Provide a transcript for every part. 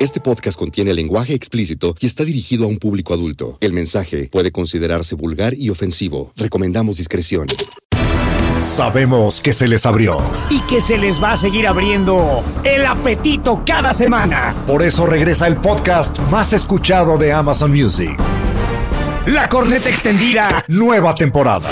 Este podcast contiene lenguaje explícito y está dirigido a un público adulto. El mensaje puede considerarse vulgar y ofensivo. Recomendamos discreción. Sabemos que se les abrió. y que se les va a seguir abriendo el apetito cada semana. Por eso regresa el podcast más escuchado de Amazon Music. La corneta extendida, Nueva temporada.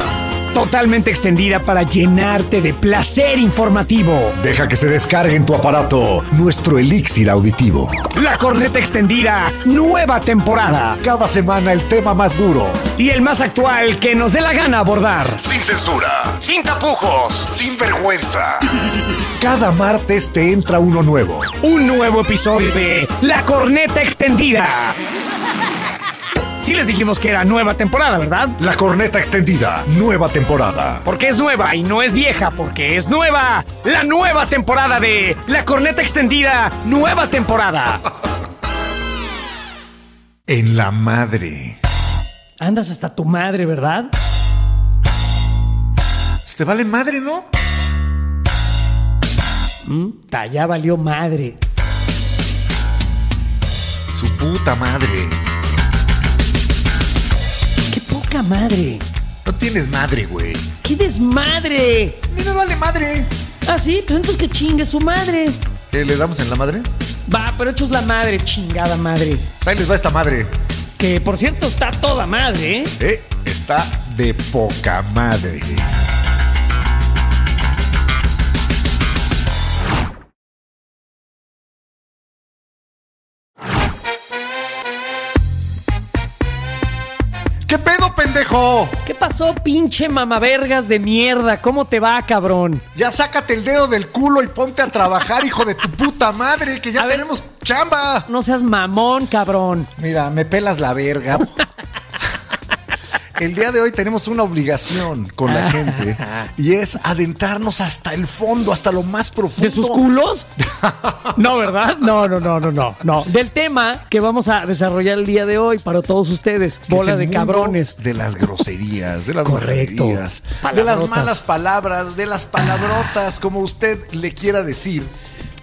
Totalmente extendida para llenarte de placer informativo. Deja que se descargue en tu aparato nuestro elixir auditivo. La corneta extendida, nueva temporada. Cada semana el tema más duro. Y el más actual que nos dé la gana abordar. Sin censura. Sin tapujos. Sin vergüenza. Cada martes te entra uno nuevo. Un nuevo episodio de La corneta extendida. Sí les dijimos que era nueva temporada, ¿verdad? La corneta extendida. Nueva temporada. Porque es nueva y no es vieja, porque es nueva. La nueva temporada de La corneta extendida, nueva temporada. En la madre. Andas hasta tu madre, ¿verdad? Te vale madre, ¿no? Ta, ya valió madre. Su puta madre. ¡Qué poca madre! No tienes madre, güey. ¡Qué desmadre! A mí me vale madre. Ah, sí, pues entonces que chingue su madre. ¿Qué le damos en la madre? Va, pero hecho es la madre, chingada madre. Pues ahí les va esta madre. Que por cierto está toda madre, ¿eh? Eh, está de poca madre. ¿Qué pedo, pendejo? ¿Qué pasó, pinche mamavergas de mierda? ¿Cómo te va, cabrón? Ya sácate el dedo del culo y ponte a trabajar, hijo de tu puta madre, que ya A ver. tenemos chamba. No seas mamón, cabrón. Mira, me pelas la verga. El día de hoy tenemos una obligación con la gente y es adentrarnos hasta el fondo, hasta lo más profundo. ¿De sus culos? No, ¿verdad? No, no, no, no, no, no. Del tema que vamos a desarrollar el día de hoy para todos ustedes. Bola de cabrones. De las groserías, de las majaderías, de las malas palabras, de las palabrotas, como usted le quiera decir.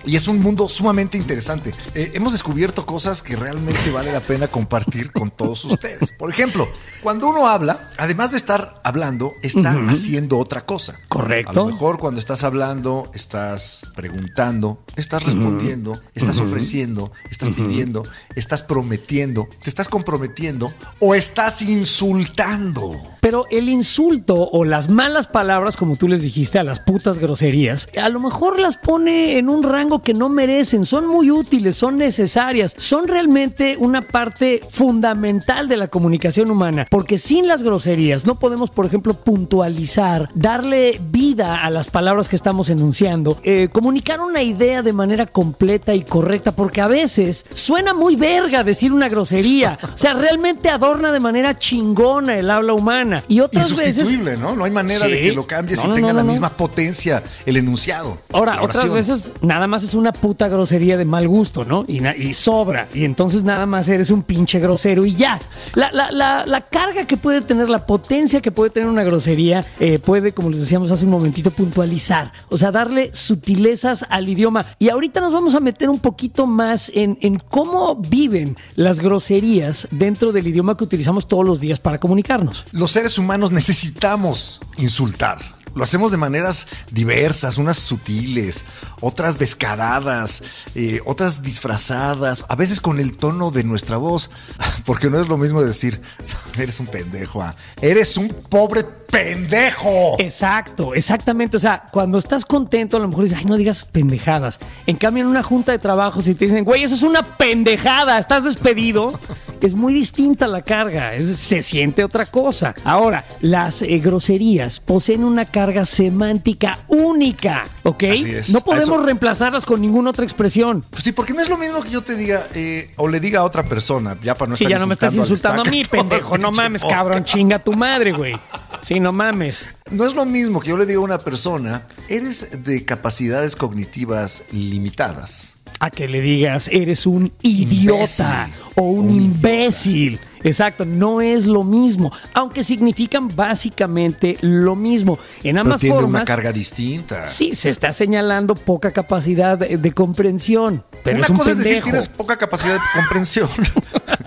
Y es un mundo sumamente interesante. Eh, hemos descubierto cosas que realmente vale la pena compartir con todos ustedes. Por ejemplo, cuando uno habla, además de estar hablando, está haciendo otra cosa. Correcto. A lo mejor cuando estás hablando, estás preguntando, estás respondiendo, estás ofreciendo, estás pidiendo, estás prometiendo, te estás comprometiendo o estás insultando. Pero el insulto o las malas palabras, como tú les dijiste, a las putas groserías, a lo mejor las pone en un rango que no merecen. Son muy útiles, son necesarias, son realmente una parte fundamental de la comunicación humana. Porque sin las groserías no podemos, por ejemplo, puntualizar, darle vida a las palabras que estamos enunciando, eh, comunicar una idea de manera completa y correcta. Porque a veces suena muy verga decir una grosería. O sea, realmente adorna de manera chingona el habla humana. Y otras veces. ¿no? No hay manera de que lo cambies No, y no, tenga no, la misma potencia el enunciado. Ahora, otras veces nada más es una puta grosería de mal gusto, ¿no? Y, sobra. Y entonces nada más eres un pinche grosero y ya. La, la- la- la carga que puede tener, la potencia que puede tener una grosería, eh, puede, como les decíamos hace un momentito, puntualizar. O sea, darle sutilezas al idioma. Y ahorita nos vamos a meter un poquito más en, en cómo viven las groserías dentro del idioma que utilizamos todos los días para comunicarnos. Los seres humanos necesitamos insultar. Lo hacemos de maneras diversas, unas sutiles, otras descaradas, eh, otras disfrazadas, a veces con el tono de nuestra voz, porque no es lo mismo decir, eres un pendejo, ah, eres un pobre pendejo. Exacto, exactamente. O sea, cuando estás contento, a lo mejor dices, ay, no digas pendejadas. En cambio, en una junta de trabajo, si te dicen, güey, eso es una pendejada, estás despedido, es muy distinta la carga, se siente otra cosa. Ahora, las eh, groserías poseen una carga semántica única ¿ok? No podemos reemplazarlas con ninguna otra expresión. Pues sí, porque no es lo mismo que yo te diga eh, o le diga a otra persona, ya para no Sí, estar ya no me estás insultando a mí, pendejo. No mames, cabrón. Chinga tu madre, güey. Sí, no mames. No es lo mismo que yo le diga a una persona, eres de capacidades cognitivas limitadas. A que le digas, eres un idiota Imbécil. o un, Un imbécil. Exacto, no es lo mismo, aunque significan básicamente lo mismo. En Pero ambas tiene formas, una carga distinta. sí, se está señalando poca capacidad de, de comprensión. Pero una es un cosa es decir tienes poca capacidad de comprensión,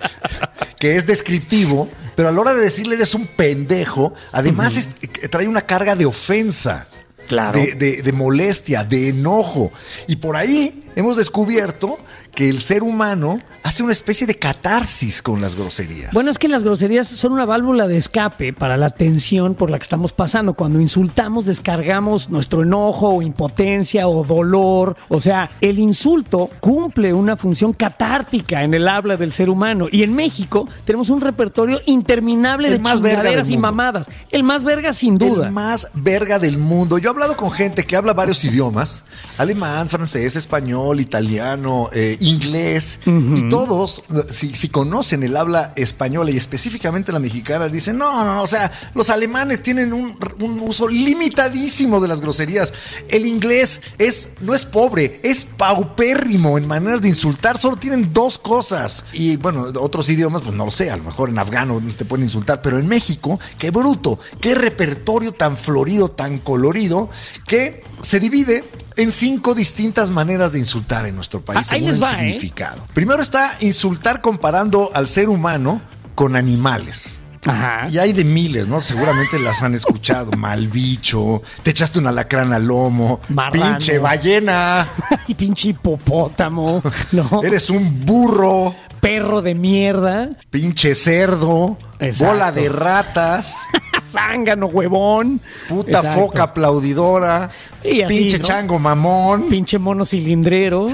que es descriptivo, pero a la hora de decirle eres un pendejo, además es- trae una carga de ofensa. Claro. De, de- de molestia, de enojo. Y por ahí hemos descubierto que el ser humano hace una especie de catarsis con las groserías. Bueno, es que las groserías son una válvula de escape para la tensión por la que estamos pasando. Cuando insultamos, descargamos nuestro enojo o impotencia o dolor. O sea, el insulto cumple una función catártica en el habla del ser humano. Y en México tenemos un repertorio interminable El de más verga chingaderas del y mamadas. El más verga, sin duda. El más verga del mundo. Yo he hablado con gente que habla varios idiomas: alemán, francés, español, italiano, eh, inglés. Y todos, si, si conocen el habla española y específicamente la mexicana, dicen: no, no, no. O sea, los alemanes tienen un, un uso limitadísimo de las groserías. El inglés es, no es pobre, es paupérrimo en maneras de insultar. Solo tienen dos cosas. Y bueno, otros idiomas, pues no lo sé. A lo mejor en afgano te pueden insultar. Pero en México, qué bruto, qué repertorio tan florido, tan colorido, que se divide en cinco distintas maneras de insultar en nuestro país. Ah, según el va, ¿eh? significado. Primero está insultar comparando al ser humano con animales. Ajá. Y hay de miles, ¿no? Seguramente las han escuchado. Mal bicho, te echaste un alacrán al lomo, Marrano. pinche ballena, Y pinche hipopótamo, ¿no? eres un burro, perro de mierda. pinche cerdo, Exacto. bola de ratas, Zángano, huevón. puta Exacto. foca aplaudidora, Y así, pinche ¿no? chango mamón, Pinche mono cilindrero.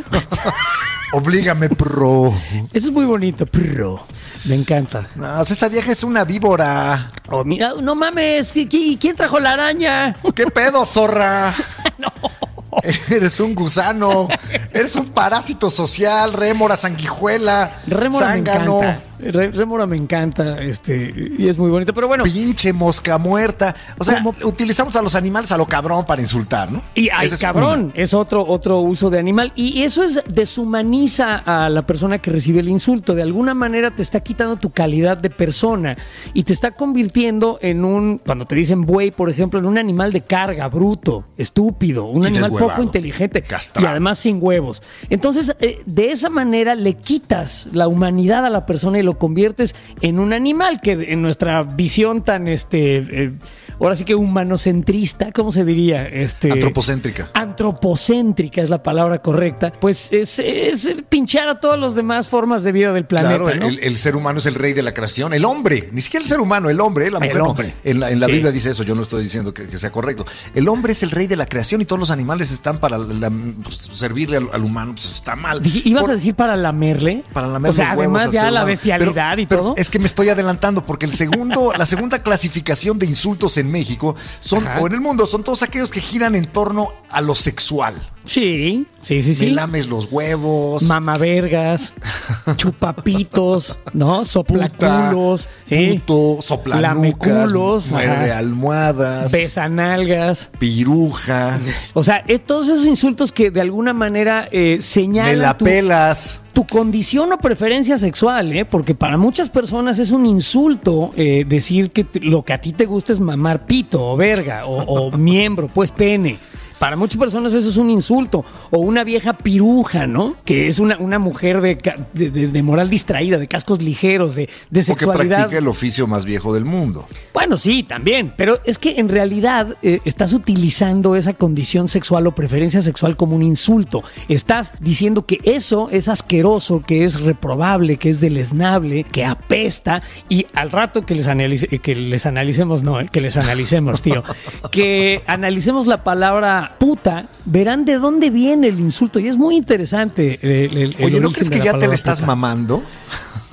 oblígame pro. Eso es muy bonito, perro. Me encanta. No, esa vieja es una víbora. Oh, mira, no mames, ¿qui- qui- ¿quién trajo la araña? ¿Qué pedo, zorra? Eres un gusano, eres un parásito social, rémora, sanguijuela, Rémora zángano, me encanta. Re- Rémora me encanta, este, y es muy bonito. Pero bueno, pinche mosca muerta. O sea, Como- utilizamos a los animales a lo cabrón para insultar, ¿no? Y ay, Ese es cabrón, es otro, otro uso de animal. Y eso es deshumaniza a la persona que recibe el insulto. De alguna manera te está quitando tu calidad de persona y te está convirtiendo en un, cuando te dicen buey, por ejemplo, en un animal de carga, bruto, estúpido, un animal poco inteligente castrado. y además sin huevos. Entonces, eh, de esa manera le quitas la humanidad a la persona y lo conviertes en un animal que en nuestra visión tan, este, eh, ahora sí que humanocentrista, ¿cómo se diría? Este, Antropocéntrica. antropocéntrica es la palabra correcta, pues es, es pinchar a todas las demás formas de vida del planeta. Claro, ¿no? el, el ser humano es el rey de la creación, el hombre, ni siquiera el ser humano, el hombre, ¿eh? la El mujer. no. hombre. En la, en la Sí. Biblia dice eso, yo no estoy diciendo que, que sea correcto. El hombre es el rey de la creación y todos los animales están para la- pues, servirle al, al humano, pues está mal. ¿Ibas Por- a decir para lamerle? para lamer O sea, además ya la bestialidad Pero- y pero todo. Es que me estoy adelantando porque el segundo, la segunda clasificación de insultos en México son, Ajá. o en el mundo, son todos aquellos que giran en torno a lo sexual. Sí, sí, sí, Me sí. lames los huevos. Mamavergas, chupapitos, ¿no? Soplaculos, sí. Puto, soplanucas, muerde almohadas, Besanalgas. piruja, O sea, es todos esos insultos que de alguna manera eh, me señalan la tu, pelas. tu condición o preferencia sexual, ¿eh? Porque para muchas personas es un insulto eh, decir que lo que a ti te gusta es mamar pito o verga o, o miembro, pues pene. Para muchas personas eso es un insulto. O una vieja piruja, ¿no? Que es una, una mujer de, de- de- de moral distraída, de cascos ligeros, de, de O que sexualidad. practica el oficio más viejo del mundo. Bueno, sí, también, pero es que en realidad eh, estás utilizando esa condición sexual o preferencia sexual como un insulto. Estás diciendo que eso es asqueroso, que es reprobable, que es deleznable, que apesta y al rato que les, analice- eh, que les analicemos, no, eh, que les analicemos, tío, que analicemos la palabra puta, verán de dónde viene el insulto y es muy interesante. el- el- el Oye, ¿no crees que ya te le estás puta. mamando?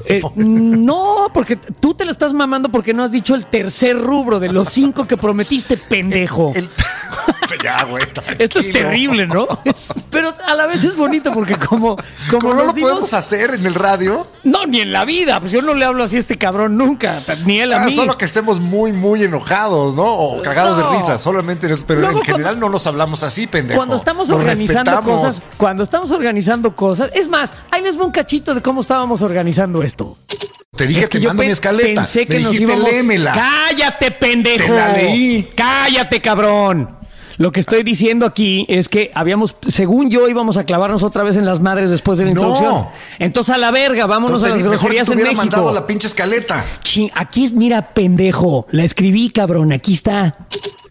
Eh, no, porque tú te lo estás mamando porque no has dicho el tercer rubro de los cinco que prometiste, pendejo. El- ya, güey. Esto es terrible, ¿no? Pero a la vez es bonito porque como, como, Como no nos lo dimos- podemos hacer en el radio, No, ni en la vida. Pues yo no le hablo así a este cabrón nunca. Ni él a ah, mí. solo que estemos muy, muy enojados, ¿no? O cagados No. de risa, solamente en eso. Pero en general no nos hablamos así, pendejo. Cuando estamos Nos organizando respetamos. cosas, cuando estamos organizando cosas, es más, ahí les va un cachito de cómo estábamos organizando esto. Te dije Es que yo mando mi escaleta. Pensé que Me nos dijiste, íbamos. léemela. Cállate, pendejo. Te la leí. Cállate, cabrón. Lo que estoy diciendo aquí es que habíamos, según yo, íbamos a clavarnos otra vez en las madres después de la No. introducción. Entonces a la verga, vámonos Entonces, a las mejor groserías si te en México. mandado la pinche escaleta. Aquí es, mira, pendejo. La escribí, cabrón. Aquí está.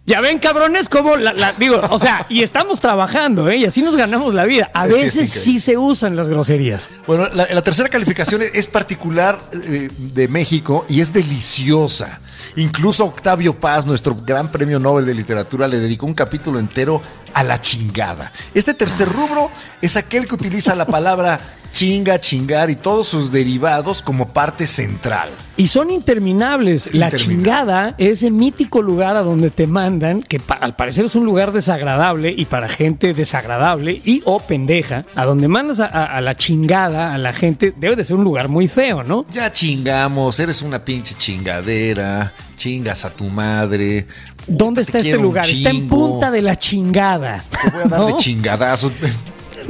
Ya ven, cabrones, cómo la, la- digo, o sea, y estamos trabajando, ¿eh? Y así nos ganamos la vida. A Sí, es veces increíble. sí se usan las groserías. Bueno, la, la tercera calificación es particular eh, de México y es deliciosa. Incluso Octavio Paz, nuestro gran premio Nobel de Literatura, le dedicó un capítulo entero a la chingada. Este tercer rubro es aquel que utiliza la palabra chinga, chingar y todos sus derivados como parte central. Y son interminables. La Interminables. chingada, ese mítico lugar a donde te mandan, que pa- al parecer es un lugar desagradable y para gente desagradable y o pendeja, a donde mandas a, a- a la chingada a la gente, debe de ser un lugar muy feo, ¿no? Ya chingamos, eres una pinche chingadera, chingas a tu madre. ¿Dónde está este lugar? Está en punta de la chingada. Te voy a dar de ¿no?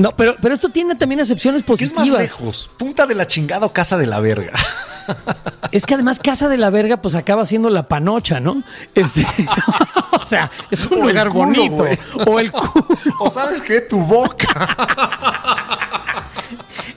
No, pero, pero esto tiene también acepciones ¿Qué es más positivas. lejos? ¿Punta de la chingada o casa de la verga? Es que además Casa de la Verga pues acaba siendo la panocha, ¿no? Este, o sea, es un O lugar culo, bonito. O el culo. ¿O sabes qué? Tu boca.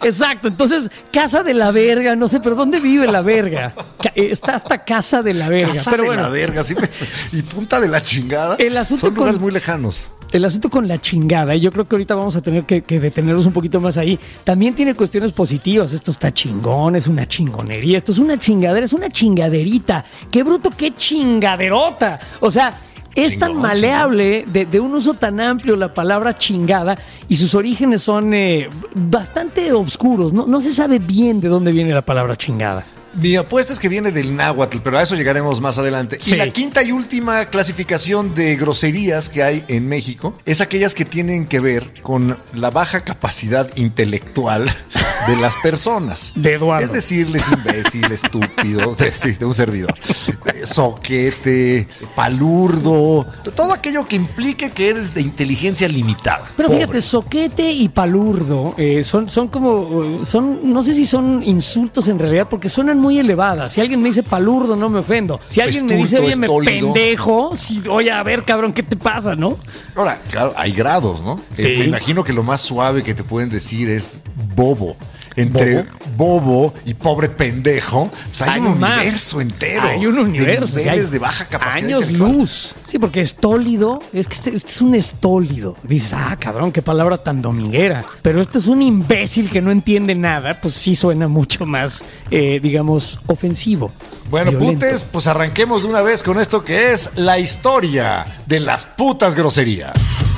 Exacto. Entonces, Casa de la Verga, no sé, pero ¿dónde vive la verga? Eh, Está hasta Casa de la Verga. Casa pero de bueno, la verga, sí. me- Y punta de la chingada. El asunto Son lugares con- muy lejanos. El asunto con la chingada, y yo creo que ahorita vamos a tener que, que detenernos un poquito más ahí, también tiene cuestiones positivas. Esto está chingón, es una chingonería, esto es una chingadera, es una chingaderita. Qué bruto, qué chingaderota. O sea, es tan maleable de, de un uso tan amplio la palabra chingada y sus orígenes son eh, bastante oscuros. No, no se sabe bien de dónde viene la palabra chingada. Mi apuesta es que viene del náhuatl, pero a eso llegaremos más adelante. Sí. Y la quinta y última clasificación de groserías que hay en México es aquellas que tienen que ver con la baja capacidad intelectual de las personas. De Eduardo. Es decirles imbécil, estúpido, de, sí, de un servidor. Soquete, palurdo, todo aquello que implique que eres de inteligencia limitada. Pero Pobre. fíjate, soquete y palurdo eh, son, son como, eh, son, no sé si son insultos en realidad, porque suenan muy elevadas. Si alguien me dice palurdo, no me ofendo. Si alguien me dice, oye, me pendejo, si, oye, a ver, cabrón, ¿qué te pasa, no? Ahora, claro, hay grados, ¿no? Sí. Eh, me imagino que lo más suave que te pueden decir es bobo. Entre bobo, y pobre pendejo, pues hay, un más. universo entero. Hay un universo. De hay de baja capacidad. Años luz. Sí, porque estólido, es que este, este es un estólido. Dices, ah, cabrón, qué palabra tan dominguera. Pero este es un imbécil que no entiende nada, pues sí suena mucho más, eh, digamos, ofensivo. Bueno, violento. putes, pues arranquemos de una vez con esto que es la historia de las putas groserías.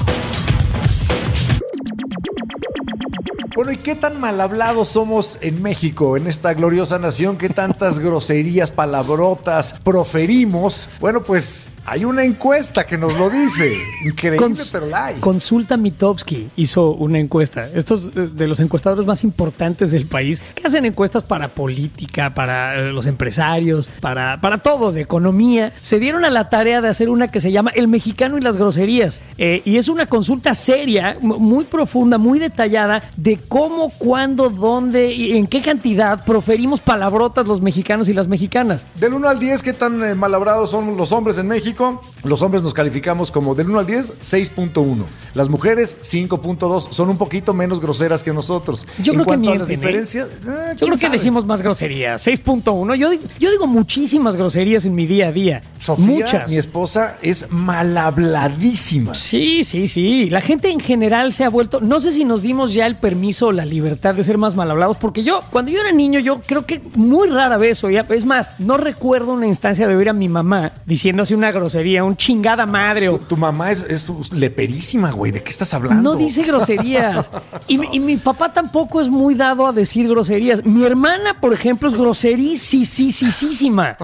Bueno, ¿y qué tan mal hablados somos en México, en esta gloriosa nación? ¿Qué tantas groserías, palabrotas proferimos? Bueno, pues hay una encuesta que nos lo dice. Increíble, Cons- pero la hay. Consulta Mitowski hizo una encuesta. Estos eh, de los encuestadores más importantes del país que hacen encuestas para política, para eh, los empresarios, para, para todo, de economía, se dieron a la tarea de hacer una que se llama El mexicano y las groserías. Eh, y es una consulta seria, muy profunda, muy detallada de cómo, cuándo, dónde y en qué cantidad proferimos palabrotas los mexicanos y las mexicanas. Del 1 al 10, ¿qué tan eh, malabrados son los hombres en México? Los hombres nos calificamos como del 1 al 10, 6.1. Las mujeres, 5.2. Son un poquito menos groseras que nosotros. Yo en creo que cuanto a las mienten, ¿eh? diferencias, eh, Yo ¿quién creo que decimos más groserías. 6.1. Yo, digo- yo digo muchísimas groserías en mi día a día. Sofía, Muchas. mi esposa, es malhabladísima. Sí, sí, sí. La gente en general se ha vuelto. No sé si nos dimos ya el permiso o la libertad de ser más mal hablados, porque yo, cuando yo era niño, yo creo que muy rara vez oía. Es más, no recuerdo una instancia de oír a mi mamá diciendo así una grosería grosería, un chingada madre. Tu, mamá es, es leperísima, güey. ¿De qué estás hablando? No dice groserías. Y, mi- y mi papá tampoco es muy dado a decir groserías. Mi hermana, por ejemplo, es groserísima.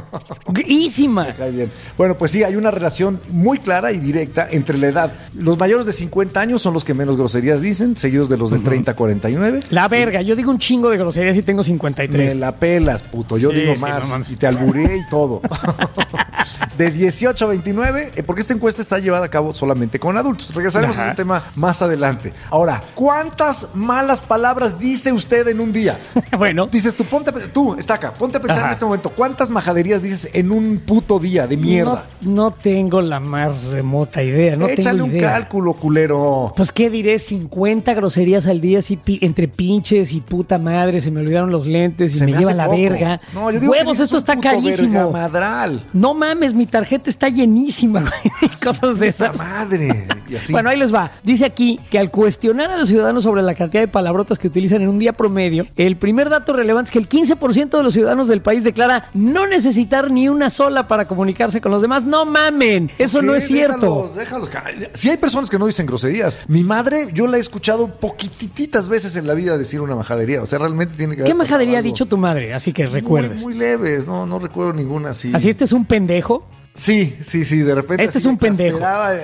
Grísima. Bien. Bueno, pues sí, hay una relación muy clara y directa entre la edad. Los mayores de 50 años son los que menos groserías dicen, seguidos de los de 30 a 49. La verga, yo digo un chingo de groserías y tengo Me 53. la pelas, puto. Yo Sí, digo sí, más no y te alburé y todo. De 18 a 29, eh, porque esta encuesta está llevada a cabo solamente con adultos. Regresaremos Ajá. a ese tema más adelante. Ahora, ¿cuántas malas palabras dice usted en un día? bueno, Dices tú, ponte a, tú, está acá, ponte a pensar Ajá. en este momento, ¿cuántas majaderías dices en un puto día de mierda? No, no tengo la más remota idea. No Échale tengo un cálculo, culero. Pues qué diré, 50 groserías al día, así entre pinches y puta madre, se me olvidaron los lentes y Se me, lleva hace la poco. verga. No, yo digo Huevos, esto está carísimo. No mames, mi tarjeta está llenísima, güey. Cosas de esas. madre. Y así. Bueno, ahí les va. Dice aquí que al cuestionar a los ciudadanos sobre la cantidad de palabrotas que utilizan en un día promedio, el primer dato relevante es que el 15% de los ciudadanos del país declara no necesitar ni una sola para comunicarse con los demás. No mamen, eso ¿Qué? no es cierto. Déjalos, déjalos. Si hay personas que no dicen groserías. Mi madre, yo la he escuchado poquititas veces en la vida decir una majadería. O sea, realmente tiene que ¿Qué haber pasado majadería ha dicho tu madre? Así que recuerdes. Muy, muy leves, no, no recuerdo ninguna así. Así este es un pendejo. Sí, sí, sí, de repente. Este es un pendejo.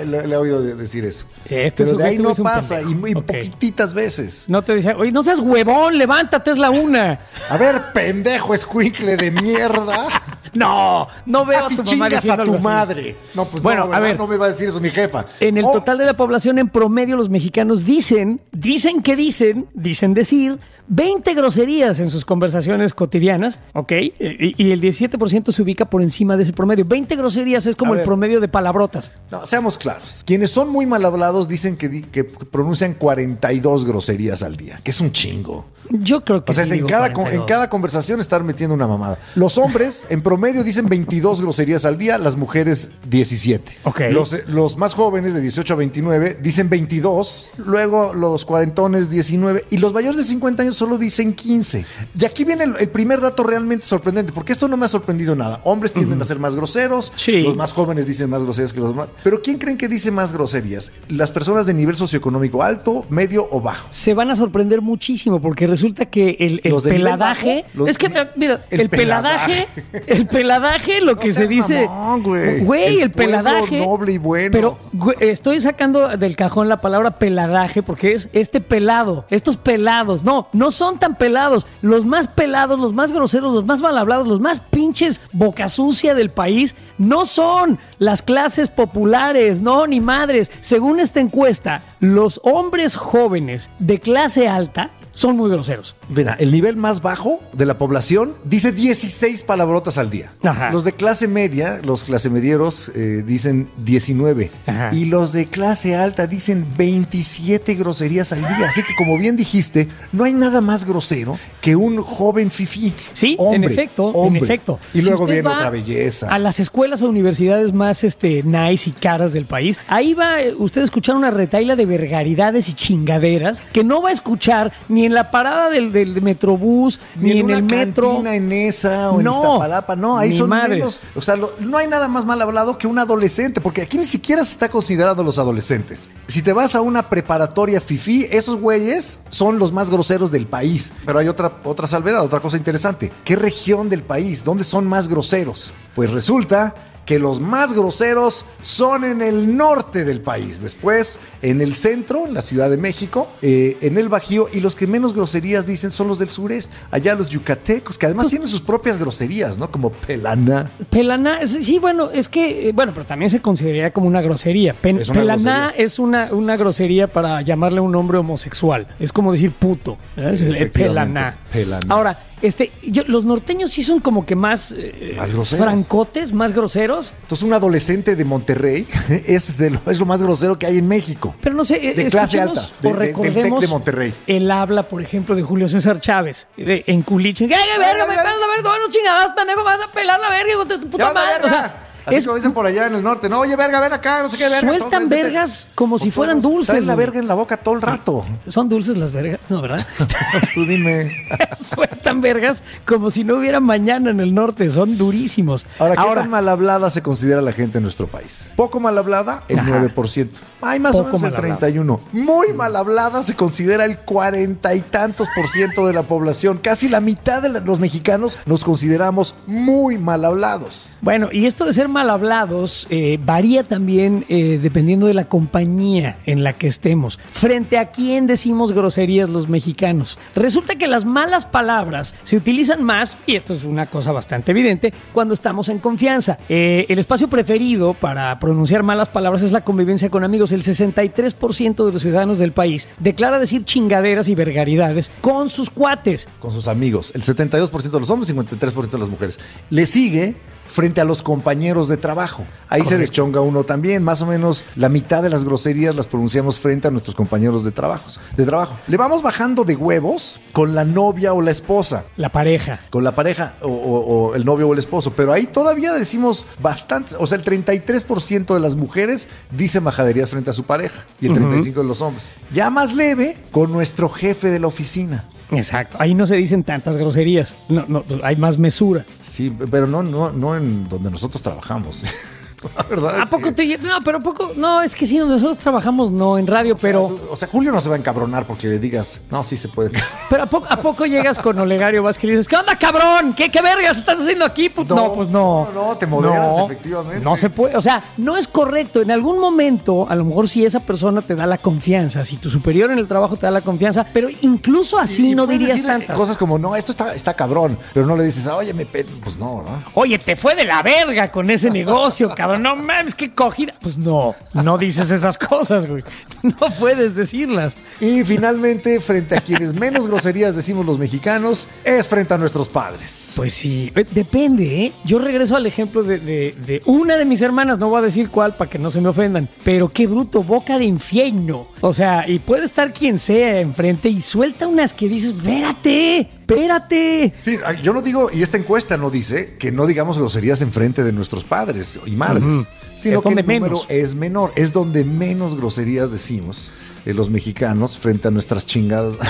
Le, he oído de- decir eso. Este Pero de ahí sujeto no pasa, y muy poquititas veces. No te decía, oye, no seas huevón, levántate, es la una. A ver, pendejo escuincle de mierda. No, no veo a Casi tu mamá chingas a tu así. madre. No, pues Bueno, no, a ver. no me va a decir eso mi jefa. En el Oh, total de la población, en promedio, los mexicanos dicen, dicen que dicen, dicen decir 20 groserías en sus conversaciones cotidianas, ¿ok? Y, y el 17% se ubica por encima de ese promedio. 20 groserías es como A el promedio de palabrotas. No, seamos claros. Quienes son muy mal hablados dicen que, di- que pronuncian 42 groserías al día, que es un chingo. Yo creo que O sea, sí es en, digo cada, con- en 42. cada conversación estar metiendo una mamada. Los hombres, en promedio, dicen 22 groserías al día, las mujeres 17. Ok. Los, los más jóvenes, de 18 a 29, dicen 22, luego los cuarentones 19, y los mayores de 50 años solo dicen 15. Y aquí viene el, el primer dato realmente sorprendente, porque esto no me ha sorprendido nada. Hombres tienden a ser más groseros, Sí. los más jóvenes dicen más groserías que los más... Pero ¿quién creen que dice más groserías? ¿Las personas de nivel socioeconómico alto, medio o bajo? Se van a sorprender muchísimo porque resulta que el, el peladaje. bajo, los- es que, mira, mira, el el, peladaje. peladaje. El peladaje, lo que se dice. mamón, güey. Güey, El peladaje. noble y bueno. Pero güey, estoy sacando del cajón la palabra peladaje porque es este pelado. Estos pelados. No, no son tan pelados. Los más pelados, los más groseros, los más mal hablados, los más pinches boca sucia del país no son las clases populares. No, ni madres. Según esta encuesta, los hombres jóvenes de clase alta son muy groseros. Mira, el nivel más bajo de la población dice 16 palabrotas al día. Ajá. Los de clase media, los clase medieros, eh, dicen 19. Ajá. Y los de clase alta dicen 27 groserías al día. Así que, como bien dijiste, no hay nada más grosero que un joven fifí. Sí, Hombre, en efecto, hombre. en efecto. Y Si luego viene otra belleza. A las escuelas o universidades más este, nice y caras del país, ahí va eh, usted a escuchar una retaila de vergaridades y chingaderas que no va a escuchar ni en la parada del, del metrobús, ni, en, una el metro. en esa o en No, Iztapalapa, no, ahí ni son madres. menos. O sea, lo- no hay nada más mal hablado que un adolescente, porque aquí ni siquiera se está considerando los adolescentes. Si te vas a una preparatoria fifí, esos güeyes son los más groseros del país. Pero hay otra, otra salvedad, otra cosa interesante. ¿Qué región del país? ¿Dónde son más groseros? Pues resulta que los más groseros son en el norte del país, después en el centro, en la Ciudad de México, eh, en el Bajío, y los que menos groserías dicen son los del sureste, allá los yucatecos, que además tienen sus propias groserías, ¿no? Como pelana. Pelaná, sí, bueno, es que, eh, bueno, pero también se consideraría como una grosería. Pen- Es una pelaná grosería. es una, una grosería para llamarle a un hombre homosexual. Es como decir puto. ¿eh? Es el- el Efectivamente, pelaná. pelaná. Ahora, este, yo- los norteños sí son como que más, eh, Más groseros. francotes, más groseros. Entonces un adolescente de Monterrey es, de lo, es lo más grosero que hay en México. Pero no sé, eh, De clase escuchemos alta, de- o de- recordemos de Monterrey. el habla, por ejemplo, de Julio César Chávez, de, en Culiche. ¡Ay, qué verga, me pelas la verga! ¡Tú no chingadas, pendejo! ¡Vas a pelar la verga, Así Es- como dicen por allá en el norte. No, oye, verga, ven acá, no sé qué, verga. Sueltan Entonces, vete. vergas como si Pues, fueran bueno, dulces. traen la verga en la boca todo el rato. Son dulces las vergas, no, ¿verdad? Tú dime. Sueltan vergas como si no hubiera mañana en el norte. Son durísimos. Ahora, ¿qué tan mal hablada se considera la gente en nuestro país? Poco mal hablada, el Ajá. 9%. Hay más Poco o menos el mal hablada. 31. Muy mal hablada se considera el cuarenta y tantos por ciento de la población. Casi la mitad de los mexicanos nos consideramos muy mal hablados. Bueno, y esto de ser mal hablados eh, varía también eh, dependiendo de la compañía en la que estemos. Frente a quién decimos groserías los mexicanos. Resulta que las malas palabras se utilizan más, y esto es una cosa bastante evidente, cuando estamos en confianza. Eh, el espacio preferido para pronunciar malas palabras es la convivencia con amigos. El 63% de los ciudadanos del país declara decir chingaderas y vergaridades con sus cuates. Con sus amigos. El 72% de los hombres, 53% de las mujeres. Le sigue frente a los compañeros de trabajo. Ahí se deschonga uno también. Más o menos la mitad de las groserías las pronunciamos frente a nuestros compañeros de trabajo. De trabajo. Le vamos bajando de huevos con la novia o la esposa. La pareja. con la pareja o, o- o el novio o el esposo, pero ahí todavía decimos bastante, o sea, el 33% de las mujeres dice majaderías frente a su pareja y el 35% de los hombres. Ya más leve con nuestro jefe de la oficina. Exacto. Ahí no se dicen tantas groserías. No, no, hay más mesura. Sí, pero no, no, no en donde nosotros trabajamos. La verdad. ¿A es poco que- tú? No, pero ¿a poco. No, es que sí, donde nosotros trabajamos no, en radio, o sea, pero. tú- o sea, Julio no se va a encabronar porque le digas, no, sí se puede. Pero ¿a poco, ¿a poco llegas con Olegario Vázquez y dices, ¿qué onda, cabrón? ¿Qué, qué vergas estás haciendo aquí? Pues, No, no, pues no. no, no, te moderas, efectivamente. No se puede. O sea, no es correcto. En algún momento, a lo mejor si esa persona te da la confianza, si tu superior en el trabajo te da la confianza, pero incluso así Y no dirías tantas. Cosas como, no, esto está, está cabrón, pero no le dices, oye, me pe-". Pues no, ¿no? Oye, te fue de la verga con ese negocio, cabrón. No mames, qué cogida. Pues no, no dices esas cosas, güey. No puedes decirlas. Y finalmente, frente a quienes menos groserías decimos los mexicanos, es frente a nuestros padres. Pues sí, eh, depende, ¿eh? Yo regreso al ejemplo de, de- de una de mis hermanas, no voy a decir cuál para que no se me ofendan, pero qué bruto, boca de infierno. O sea, y puede estar quien sea enfrente y suelta unas que dices, espérate, espérate. Sí, ay, yo no digo, y esta encuesta no dice que no digamos groserías en frente de nuestros padres y madres, sino Es que el número menos. es menor, es donde menos groserías decimos eh, los mexicanos frente a nuestras chingadas.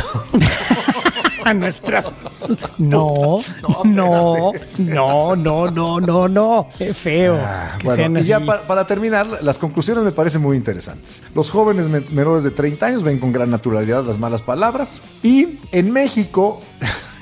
A nuestras. No, no, no, no, no, no, no. Qué feo. Ah, bueno, y ya para terminar, las conclusiones me parecen muy interesantes. Los jóvenes men- menores de 30 años ven con gran naturalidad las malas palabras y en México,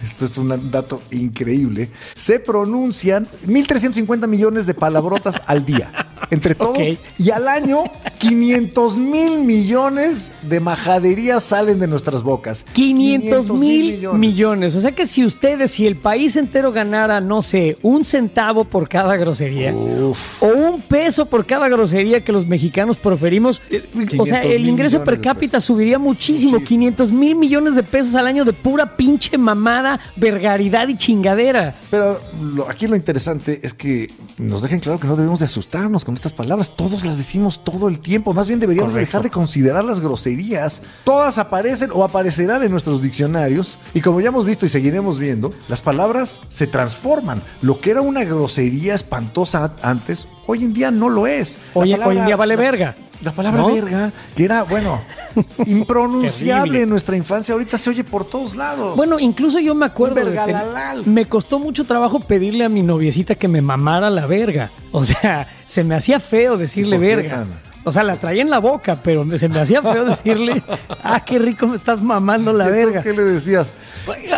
esto es un dato increíble, se pronuncian 1.350 millones de palabrotas al día. Entre todos y al año 500 mil millones de majaderías salen de nuestras bocas. 500 mil millones. O sea que si ustedes, si el país entero ganara, no sé, un centavo por cada grosería. Uf. O un peso por cada grosería que los mexicanos proferimos. eh, O sea, 500 el ingreso per cápita subiría muchísimo. Muchísimo. 500 mil millones de pesos al año de pura pinche mamada, vergaridad y chingadera. Pero lo- aquí lo interesante es que nos dejen claro que no debemos de asustarnos con estas palabras. Todos las decimos todo el tiempo. Más bien deberíamos Correcto. dejar de considerar las groserías. Todas aparecen o aparecerán en nuestros diccionarios. Y como ya hemos visto y seguiremos viendo, las palabras se transforman. Lo que era una grosería espantosa antes, hoy en día no lo es. Hoy, palabra- hoy en día vale la- verga. La palabra ¿No? verga, que era, bueno, impronunciable en nuestra infancia, ahorita se oye por todos lados. Bueno, incluso yo me acuerdo. Un de vergalalal. me costó mucho trabajo pedirle a mi noviecita que me mamara la verga. O sea, se me hacía feo decirle ¿Por qué verga. O sea, la traía en la boca, pero se me hacía feo decirle, ah, qué rico me estás mamando la verga. ¿Qué le decías?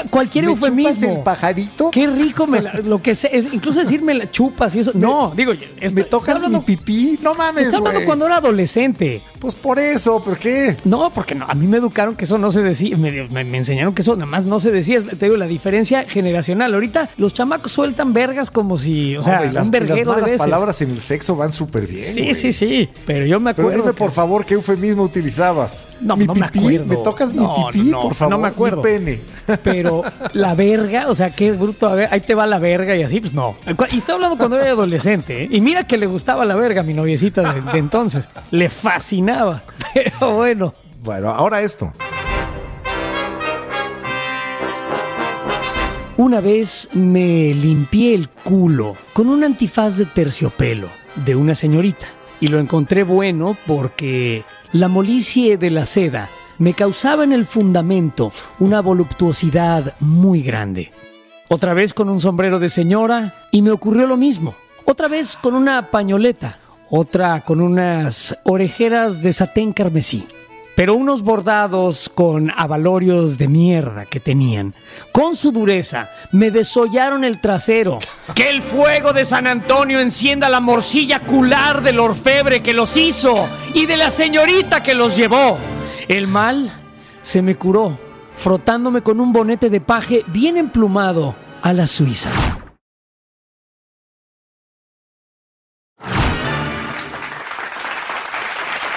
Cualquier ¿Me chupas eufemismo. el pajarito? Qué rico me la, lo que sea, incluso decirme la chupas y eso. no, digo, es, ¿Me tocas mi pipí? No mames, Está hablando cuando era adolescente. Pues por eso, ¿por qué? No, porque no, a mí me educaron que eso no se decía, me, me- me enseñaron que eso nada más no se decía. Te digo, la diferencia generacional. Ahorita los chamacos sueltan vergas como si, o sea, las, un las verguero de veces. palabras en el sexo van súper bien. sí, sí, sí. Pero yo me Pero acuerdo. dime, que- por favor, ¿qué eufemismo utilizabas? No, ¿Mi no me pipí? acuerdo. ¿Me tocas No, mi pipí, por favor? no me acuerdo. Mi pene. Pero la verga, o sea, qué bruto, a ver, ahí te va la verga y así, pues no. Y estoy hablando cuando era adolescente, ¿eh? Y mira que le gustaba la verga a mi noviecita de, de entonces. Le fascinaba. Pero bueno. Bueno, ahora esto. Una vez me limpié el culo con un antifaz de terciopelo. de una señorita. Y lo encontré bueno porque la molicie de la seda me causaba en el fundamento una voluptuosidad muy grande. Otra vez con un sombrero de señora y me ocurrió lo mismo. Otra vez con una pañoleta, otra con unas orejeras de satén carmesí pero unos bordados con avalorios de mierda que tenían. Con su dureza me desollaron el trasero. Que el fuego de San Antonio encienda la morcilla cular del orfebre que los hizo y de la señorita que los llevó. El mal se me curó, frotándome con un bonete de paje bien emplumado a la Suiza.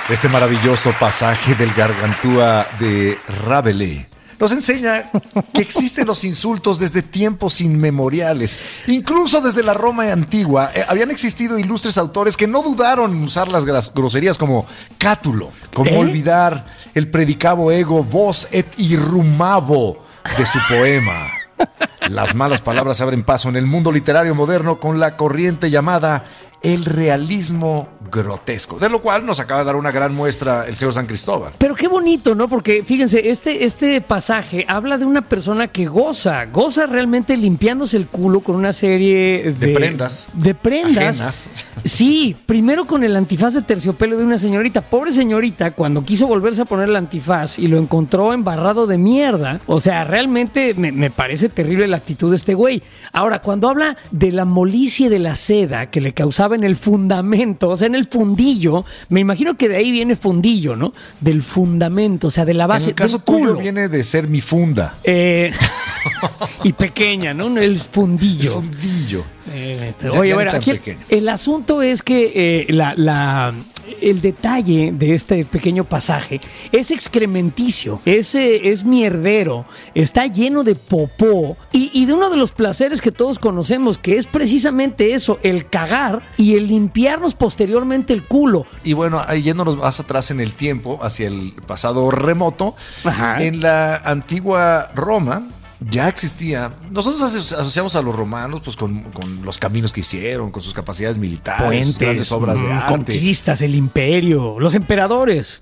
Este maravilloso pasaje del Gargantúa de Rabelais nos enseña que existen los insultos desde tiempos inmemoriales. Incluso desde la Roma antigua eh, habían existido ilustres autores que no dudaron en usar las groserías como cátulo, como ¿Eh? olvidar el predicabo ego vos et irrumabo de su poema. Las malas palabras abren paso en el mundo literario moderno con la corriente llamada el realismo grotesco, de lo cual nos acaba de dar una gran muestra el señor San Cristóbal. Pero qué bonito, ¿no? Porque fíjense, este, este pasaje habla de una persona que goza, goza realmente limpiándose el culo con una serie de, De prendas. De prendas. Ajenas. Sí, primero con el antifaz de terciopelo de una señorita. Pobre señorita, cuando quiso volverse a poner el antifaz y lo encontró embarrado de mierda. O sea, realmente me, me parece terrible la actitud de este güey. Ahora, cuando habla de la molicie de la seda que le causaba en el fundamento, o sea, en el fundillo, me imagino que de ahí viene fundillo, ¿no? Del fundamento, o sea, de la base en el caso del tuyo culo. viene de ser mi funda. Eh, y pequeña, ¿no? El fundillo. Fundillo. Eh, oye, bueno, aquí el, el asunto es que eh, la, la- el detalle de este pequeño pasaje es excrementicio, es, eh, es mierdero, está lleno de popó y, y de uno de los placeres que todos conocemos, que es precisamente eso, el cagar y el limpiarnos posteriormente el culo. Y bueno, ahí yéndonos más atrás en el tiempo, hacia el pasado remoto, Ajá. en la antigua Roma ya existía. Nosotros aso- asociamos a los romanos pues con, con los caminos que hicieron, con sus capacidades militares, sus grandes obras de mm, arte. conquistas, el imperio, los emperadores.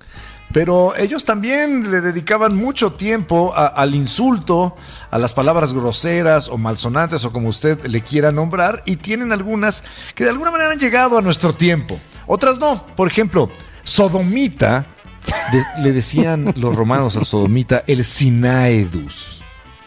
Pero ellos también le dedicaban mucho tiempo a- al insulto, a las palabras groseras o malsonantes o como usted le quiera nombrar, y tienen algunas que de alguna manera han llegado a nuestro tiempo. Otras no. Por ejemplo, sodomita, de- le decían los romanos a sodomita el sinaedus.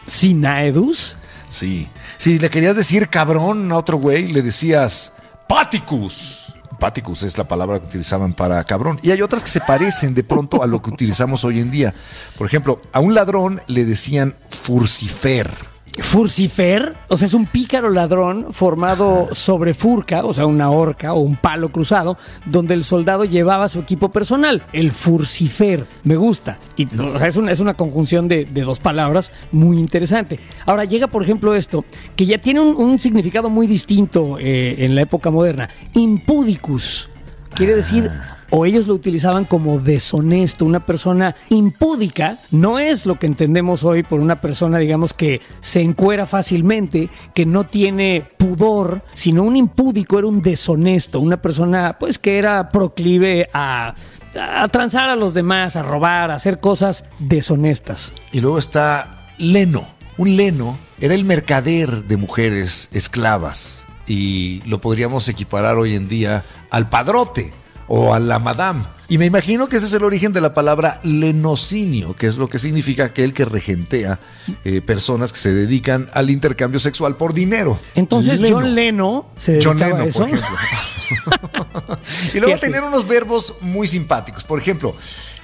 Sinaedus. Sí. Si le querías decir cabrón a otro güey, le decías paticus. Paticus es la palabra que utilizaban para cabrón. Y hay otras que se parecen de pronto a lo que utilizamos hoy en día. Por ejemplo, a un ladrón le decían furcifer. Furcifer, o sea, es un pícaro ladrón formado sobre furca, o sea, una horca o un palo cruzado, donde el soldado llevaba su equipo personal, el furcifer. Me gusta. Y o sea, es, una, es una conjunción de, de dos palabras muy interesante. Ahora llega, por ejemplo, esto, que ya tiene un, un significado muy distinto eh, en la época moderna. Impudicus. Quiere decir o ellos lo utilizaban como deshonesto, una persona impúdica, no es lo que entendemos hoy por una persona, digamos, que se encuera fácilmente, que no tiene pudor, sino un impúdico era un deshonesto, una persona pues que era proclive a, a transar a los demás, a robar, a hacer cosas deshonestas. Y luego está Leno. Un Leno era el mercader de mujeres esclavas. Y lo podríamos equiparar hoy en día al padrote o a la madame. Y me imagino que ese es el origen de la palabra lenocinio, que es lo que significa aquel que regentea eh, personas que se dedican al intercambio sexual por dinero. Entonces Leno. John Leno se dedicaba John Leno, a eso. por ejemplo. y luego tener unos verbos muy simpáticos. Por ejemplo,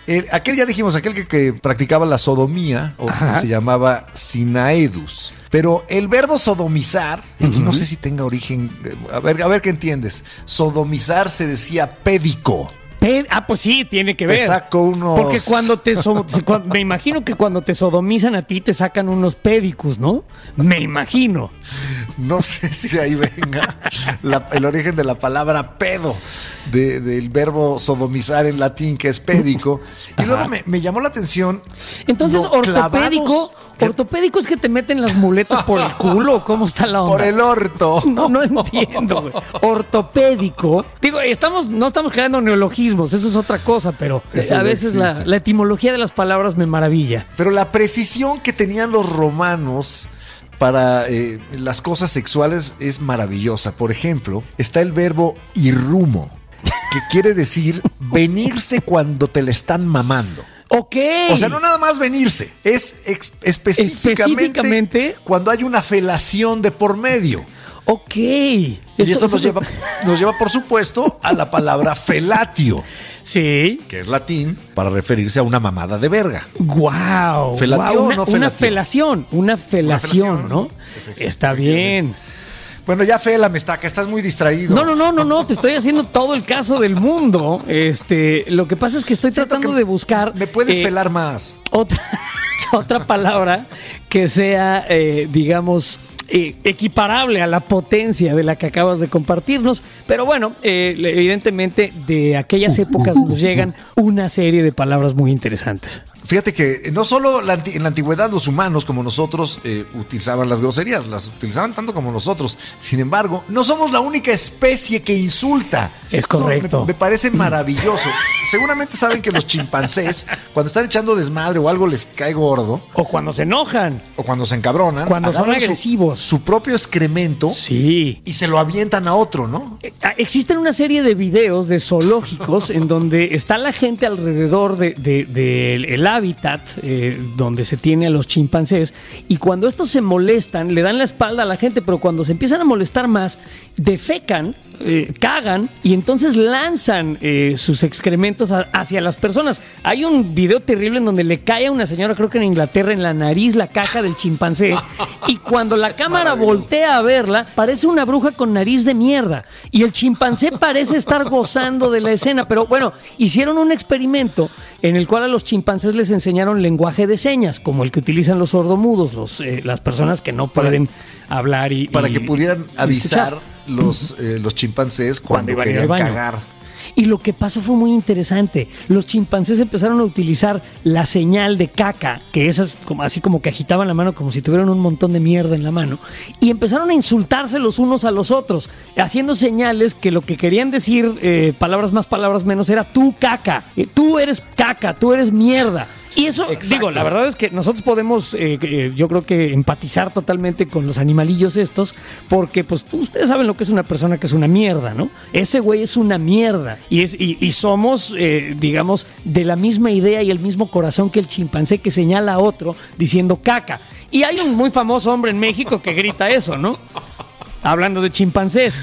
el- aquel ya dijimos, aquel que, que practicaba la sodomía, o Ajá. se llamaba sinaedus. Pero el verbo sodomizar, aquí no sé si tenga origen, eh, a ver, a ver qué entiendes. Sodomizar se decía pédico. Ah, pues sí, tiene que Te ver. saco unos- Porque cuando te so- me imagino que cuando te sodomizan a ti te sacan unos pédicos, ¿no? Me imagino. No sé si de ahí venga la- el origen de la palabra pedo, de- del verbo sodomizar en latín, que es pédico. Y Ajá. luego me, me llamó la atención. Entonces, ortopédico, clavados- Ortopédico es que te meten las muletas por el culo. ¿Cómo está la onda? Por el orto. No, no entiendo, güey. Ortopédico. Digo, estamos, no estamos creando neologismos, eso es otra cosa, pero Eso a veces la etimología de las palabras me maravilla. Pero la precisión que tenían los romanos para eh, las cosas sexuales es maravillosa. Por ejemplo, está el verbo irrumo, que quiere decir venirse cuando te le están mamando. Ok. O sea, no nada más venirse, es específicamente, Específicamente. cuando hay una felación de por medio. Ok. Y Eso- esto nos eso- lleva, nos lleva, por supuesto, a la palabra felatio, Sí. que es latín para referirse a una mamada de verga. Wow. ¿Felatió o una, no una felatió? felación, una felación, felación, ¿no? Está bien. Bueno, ya Fela, me estaca, estás muy distraído. No, no, no, no, no, te estoy haciendo todo el caso del mundo. Este, lo que pasa es que estoy Siento tratando que de buscar Me puedes eh, felar más. otra, otra palabra que sea, eh, digamos, eh, equiparable a la potencia de la que acabas de compartirnos. Pero bueno, eh, evidentemente de aquellas épocas nos llegan una serie de palabras muy interesantes. Fíjate que no solo la en la antigüedad los humanos como nosotros eh, utilizaban las groserías, las utilizaban tanto como nosotros. Sin embargo, no somos la única especie que insulta. Es correcto. me, me parece maravilloso. Seguramente saben que los chimpancés, cuando están echando desmadre o algo les cae gordo, O cuando se enojan. o cuando se encabronan, Cuando son su- agresivos. su propio excremento Sí. y se lo avientan a otro, ¿no? Eh, ah, Existen una serie de videos de zoológicos en donde está la gente alrededor del de, del- el hábitat eh, donde se tiene a los chimpancés y cuando estos se molestan le dan la espalda a la gente, pero cuando se empiezan a molestar más, defecan, eh, cagan y entonces lanzan eh, sus excrementos a- hacia las personas. Hay un video terrible en donde le cae a una señora, creo que en Inglaterra, en la nariz la caca del chimpancé y cuando la cámara voltea a verla, parece una bruja con nariz de mierda. Y el chimpancé parece estar gozando de la escena. Pero bueno, hicieron un experimento en el cual a los chimpancés les enseñaron lenguaje de señas, como el que utilizan los sordomudos, los, eh, las personas que no pueden hablar y. Para y- que pudieran y avisar escuchar. Los, eh, los chimpancés cuando, querían cagar. Y lo que pasó fue muy interesante. Los chimpancés empezaron a utilizar la señal de caca, que esas como, así como que agitaban la mano como si tuvieran un montón de mierda en la mano, y empezaron a insultarse los unos a los otros, haciendo señales que lo que querían decir, eh, palabras más, palabras menos, era tú caca, eh, tú eres caca, tú eres mierda. Y eso, Exacto. digo, la verdad es que nosotros podemos, eh, eh, yo creo que empatizar totalmente con los animalillos estos, porque pues ustedes saben lo que es una persona que es una mierda, ¿no? Ese güey es una mierda. Y, es, y, y somos, eh, digamos, de la misma idea y el mismo corazón que el chimpancé que señala a otro diciendo caca. Y hay un muy famoso hombre en México que grita eso, ¿no? Hablando de chimpancés.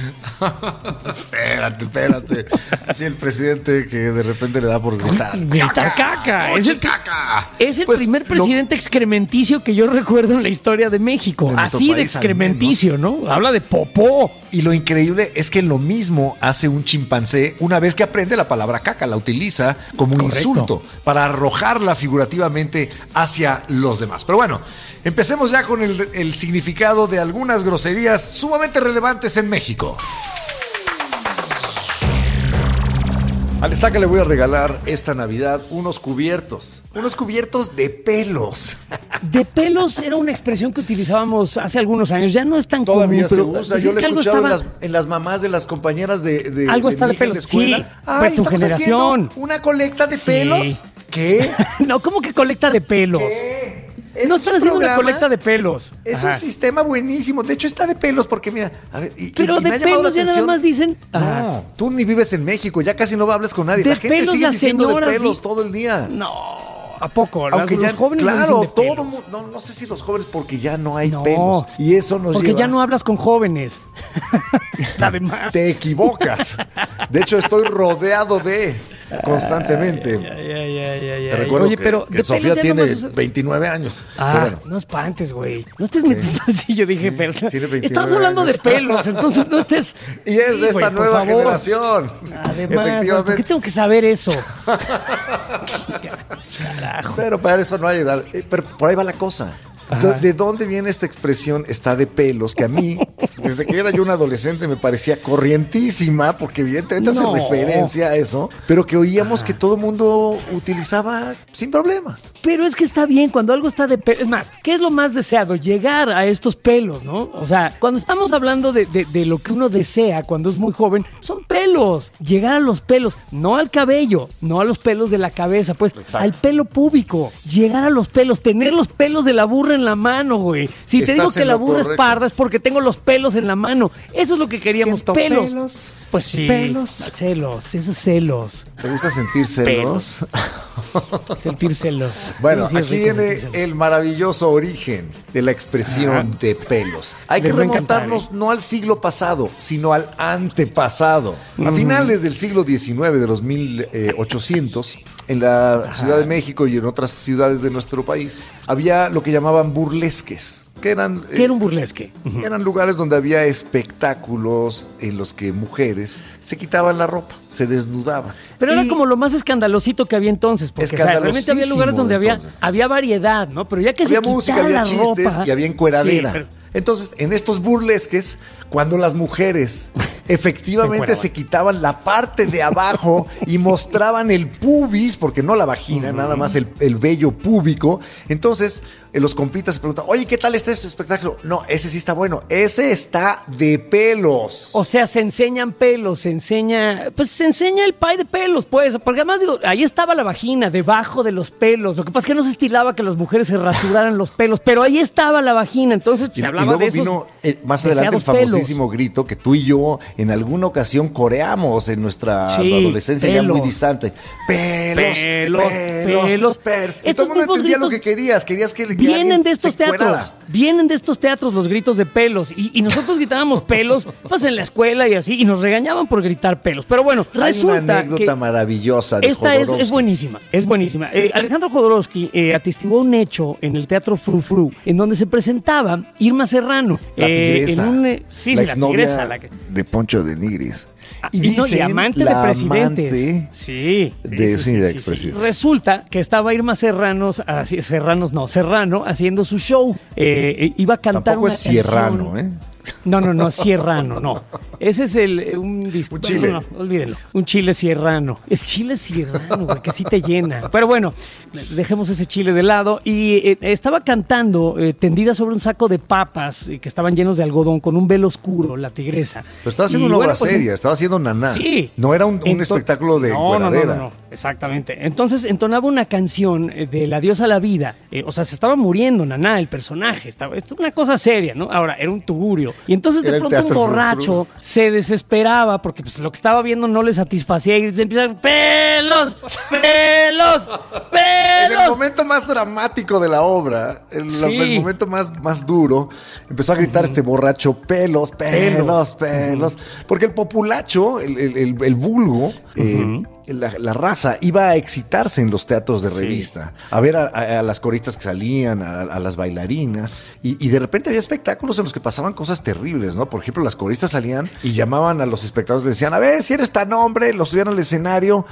Espérate, espérate. Así el presidente que de repente le da por gritar. Gritar caca. Es el, caca! Es el Pues, primer lo- presidente excrementicio que yo recuerdo en la historia de México. De Así de excrementicio, ¿no? Habla de popó. Y lo increíble es que lo mismo hace un chimpancé una vez que aprende la palabra caca, la utiliza como un Correcto. insulto para arrojarla figurativamente hacia los demás. Pero bueno, empecemos ya con el, el significado de algunas groserías sumamente relevantes en México. Al estaca le voy a regalar esta Navidad unos cubiertos, unos cubiertos de pelos. De pelos era una expresión que utilizábamos hace algunos años. Ya no es tan Todavía común, se pero usa. Yo lo he escuchado en estaba- las, en las mamás de las compañeras de, de Algo de está mi de hija en la pelos. escuela. Sí, Ay, pues tu generación. Una colecta de Sí. pelos. ¿Qué? No, ¿cómo que colecta de pelos? ¿Qué? No es están haciendo una colecta de pelos. Es Ajá. un sistema buenísimo. De hecho, está de pelos porque, mira, a ver, y- Pero y de ha llamado la pelos ya nada más dicen. No, tú ni vives en México, ya casi no hablas con nadie. De la gente pelos sigue diciendo de pelos todo el día. No, ¿a poco? Aunque los ya, jóvenes claro, dicen de todo pelos. no, no sé si los jóvenes porque ya no hay No, pelos. Y eso nos Porque lleva- ya no hablas con jóvenes. Además. Te equivocas. De hecho, estoy rodeado de constantemente. Ay, ay, ay, ay, Te recuerdo Oye, que, pero que Sofía tiene nomás usa- 29 años. Ah, bueno, no espantes, güey. No estés metiendo así. Yo dije, pero. tiene 29 Estamos hablando de pelos, entonces no estés. y es Sí, de esta nueva generación. Además, güey, ¿por qué Efectivamente. tengo que saber eso? Carajo. Pero para eso no hay edad. Eh, Pero por ahí va la cosa. Ajá. ¿De dónde viene esta expresión está de pelos? Que a mí, desde que era yo un adolescente, me parecía corrientísima, porque evidentemente No. hace referencia a eso, pero que oíamos que todo el mundo utilizaba sin problema. Pero es que está bien cuando algo está de pelo. Es más, ¿qué es lo más deseado? Llegar a estos pelos, ¿no? O sea, cuando estamos hablando de, de- de lo que uno desea cuando es muy joven, son pelos. Llegar a los pelos, no al cabello, no a los pelos de la cabeza, pues al pelo púbico. Llegar a los pelos, tener los pelos de la burra en la mano, güey. Si te digo que la burra es parda es porque tengo los pelos en la mano. Eso es lo que queríamos, Siento pelos. pelos, Pues sí, pelos. celos, esos celos, ¿Te gusta sentir celos? sentir celos. Bueno, Sí, sí, es aquí viene el maravilloso origen de la expresión de pelos. Hay que remontarnos ¿eh? no al siglo pasado, sino al antepasado. A finales del siglo XIX, de los 1800, en la Ciudad de México y en otras ciudades de nuestro país, había lo que llamaban burlesques, que eran... ¿Qué eh, era un burlesque? Eran lugares donde había espectáculos en los que mujeres se quitaban la ropa, se desnudaban. Pero era como lo más escandalosito que había entonces, porque o sea, realmente había lugares donde había, entonces. había variedad, ¿no? Pero ya que había se música, había la chistes ropa- y había encueradera. Sí, pero- Entonces, en estos burlesques, cuando las mujeres efectivamente se, quitaban la parte de abajo y mostraban el pubis, porque no la vagina, nada más el, el vello púbico, entonces eh, los compitas se preguntan, oye, ¿qué tal está ese espectáculo? No, ese sí está bueno, ese está de pelos. O sea, se enseñan pelos, se enseña, pues se enseña el pie de pelos, pues, porque además digo, ahí estaba la vagina, debajo de los pelos. Lo que pasa es que no se estilaba que las mujeres se rasuraran los pelos, pero ahí estaba la vagina, entonces Y, se y hablaba luego de esos vino eh, más adelante el pelos. famosísimo grito que tú y yo en alguna ocasión coreamos en nuestra Sí, adolescencia ya muy pelos. distante. Pelos, Pelos, pelos, pelos. Y todo el mundo entendía lo que querías. Querías que, que Vienen de estos teatros, vienen de estos teatros los gritos de pelos y, y nosotros gritábamos pelos, pues en la escuela y así, y nos regañaban por gritar pelos. Pero bueno, Hay una resulta anécdota que maravillosa de esta es, es buenísima, es buenísima. Eh, Alejandro Jodorowsky eh, atestiguó un hecho en el Teatro Fru Fru, en donde se presentaba Irma Serrano. La eh, tigresa. en un, eh, sí, la sí, la exnovia tigresa. la que- de Poncho de Nigris. Ah, y, no, y amante de presidentes. amante sí, de- sí, de expresidentes. Resulta que estaba Irma Serranos, así, Serranos no, Serrano haciendo su show. Eh, eh, iba a cantar Tampoco una es canción. ¿eh? No, no, no, sierrano, no. Ese es el eh, un disco. Un chile. No, no, olvídenlo. Un chile sierrano. El chile sierrano, güey, que sí te llena. Pero bueno, dejemos ese chile de lado. Y eh, estaba cantando eh, tendida sobre un saco de papas eh, que estaban llenos de algodón con un velo oscuro, la tigresa. Pero estaba haciendo Y una bueno, obra pues, seria, estaba haciendo naná. Sí. No era un, espectáculo de no, no, no, no, exactamente. Entonces entonaba una canción eh, de La diosa a la vida. Eh, o sea, se estaba muriendo Naná, el personaje. Estaba, esto es una cosa seria, ¿no? Ahora, era un tugurio. Y entonces de pronto un borracho se desesperaba porque pues, lo que estaba viendo no le satisfacía y empieza pelos, pelos, En el pelos. momento más dramático de la obra, el, Sí. el momento más, más duro, empezó a gritar este borracho, pelos, pelos, Pelos. pelos. Porque el populacho, el, el- el- el vulgo, eh, la, la raza, iba a excitarse en los teatros de revista, a ver a, a- a las coristas que salían, a, a las bailarinas, y, y de repente había espectáculos en los que pasaban cosas terribles, ¿no? Por ejemplo, las coristas salían y llamaban a los espectadores, le decían, a ver, si eres tan hombre, los subían al escenario,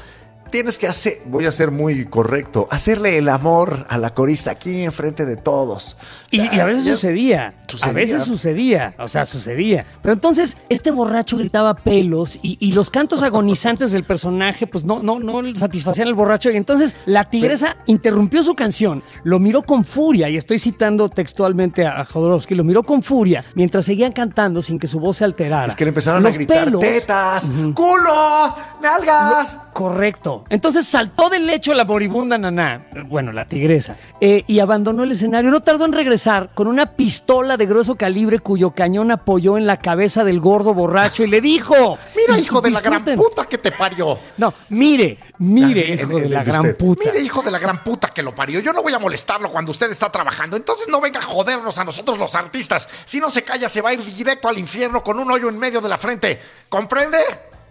tienes que hacer, voy a ser muy correcto, hacerle el amor a la corista aquí enfrente de todos. Y, y a veces sucedía, Sucedía. A veces sucedía. O sea, sucedía. Pero entonces, este borracho gritaba pelos y, y los cantos agonizantes del personaje, pues no, no, no satisfacían al borracho. Y entonces la tigresa interrumpió su canción, lo miró con furia, y estoy citando textualmente a, Jodorowsky, lo miró con furia mientras seguían cantando sin que su voz se alterara. Es que le empezaron Los a gritar pelos- tetas, culos, nalgas. Correcto. Entonces saltó del lecho la moribunda Naná, bueno, la tigresa, eh, y abandonó el escenario. No tardó en regresar con una pistola de grueso calibre cuyo cañón apoyó en la cabeza del gordo borracho y le dijo: Mira, hijo de la gran puta que te parió. No, mire, mire, hijo de la gran usted. puta. Mire, hijo de la gran puta que lo parió. Yo no voy a molestarlo cuando usted está trabajando. Entonces no venga a jodernos a nosotros los artistas. Si no se calla, se va a ir directo al infierno con un hoyo en medio de la frente. ¿Comprende?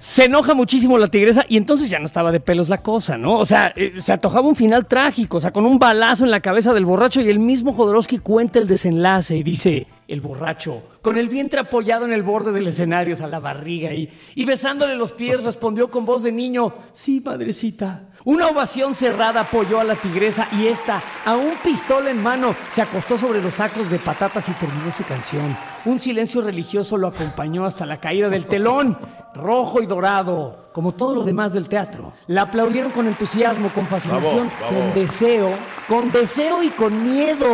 Se enoja muchísimo la tigresa y entonces ya no estaba de pelos la cosa, ¿no? O sea, eh, se antojaba un final trágico, o sea, con un balazo en la cabeza del borracho y el mismo Jodorowsky cuenta el desenlace y dice, el borracho con el vientre apoyado en el borde del escenario, a la barriga y, y besándole los pies, respondió con voz de niño, sí, madrecita. Una ovación cerrada apoyó a la tigresa y esta, a un pistola en mano, se acostó sobre los sacos de patatas y terminó su canción. Un silencio religioso lo acompañó hasta la caída del telón, rojo y dorado, como todo lo demás del teatro. La aplaudieron con entusiasmo, con fascinación, con deseo, con deseo y con miedo.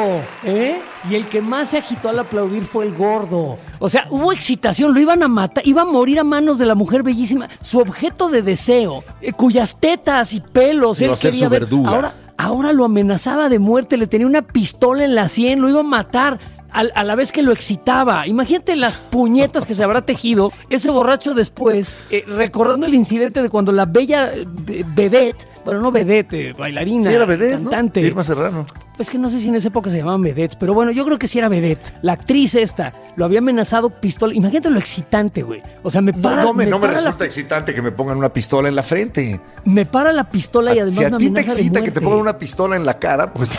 ¿eh? Y el que más se agitó al aplaudir fue el gordo. O sea, hubo excitación, lo iban a matar, iba a morir a manos de la mujer bellísima, su objeto de deseo, eh, cuyas tetas y pelos Iba él a ser quería su ver. Ahora, ahora lo amenazaba de muerte, le tenía una pistola en la sien, lo iba a matar. Al- A, la vez que lo excitaba. Imagínate las puñetas que se habrá tejido ese borracho después, eh, recordando el incidente de cuando la bella eh, vedette, bueno, no vedette, eh, bailarina, Sí, era vedette, ¿no? cantante. Irma Serrano. Pues que no sé si en esa época se llamaban vedettes, pero bueno, yo creo que sí era vedette. La actriz esta lo había amenazado pistola. Imagínate lo excitante, güey. O sea, me No, para, no me, no me para la- resulta excitante que me pongan una pistola en la frente. me para la pistola y además si a me ti te excita que te pongan una pistola en la cara, pues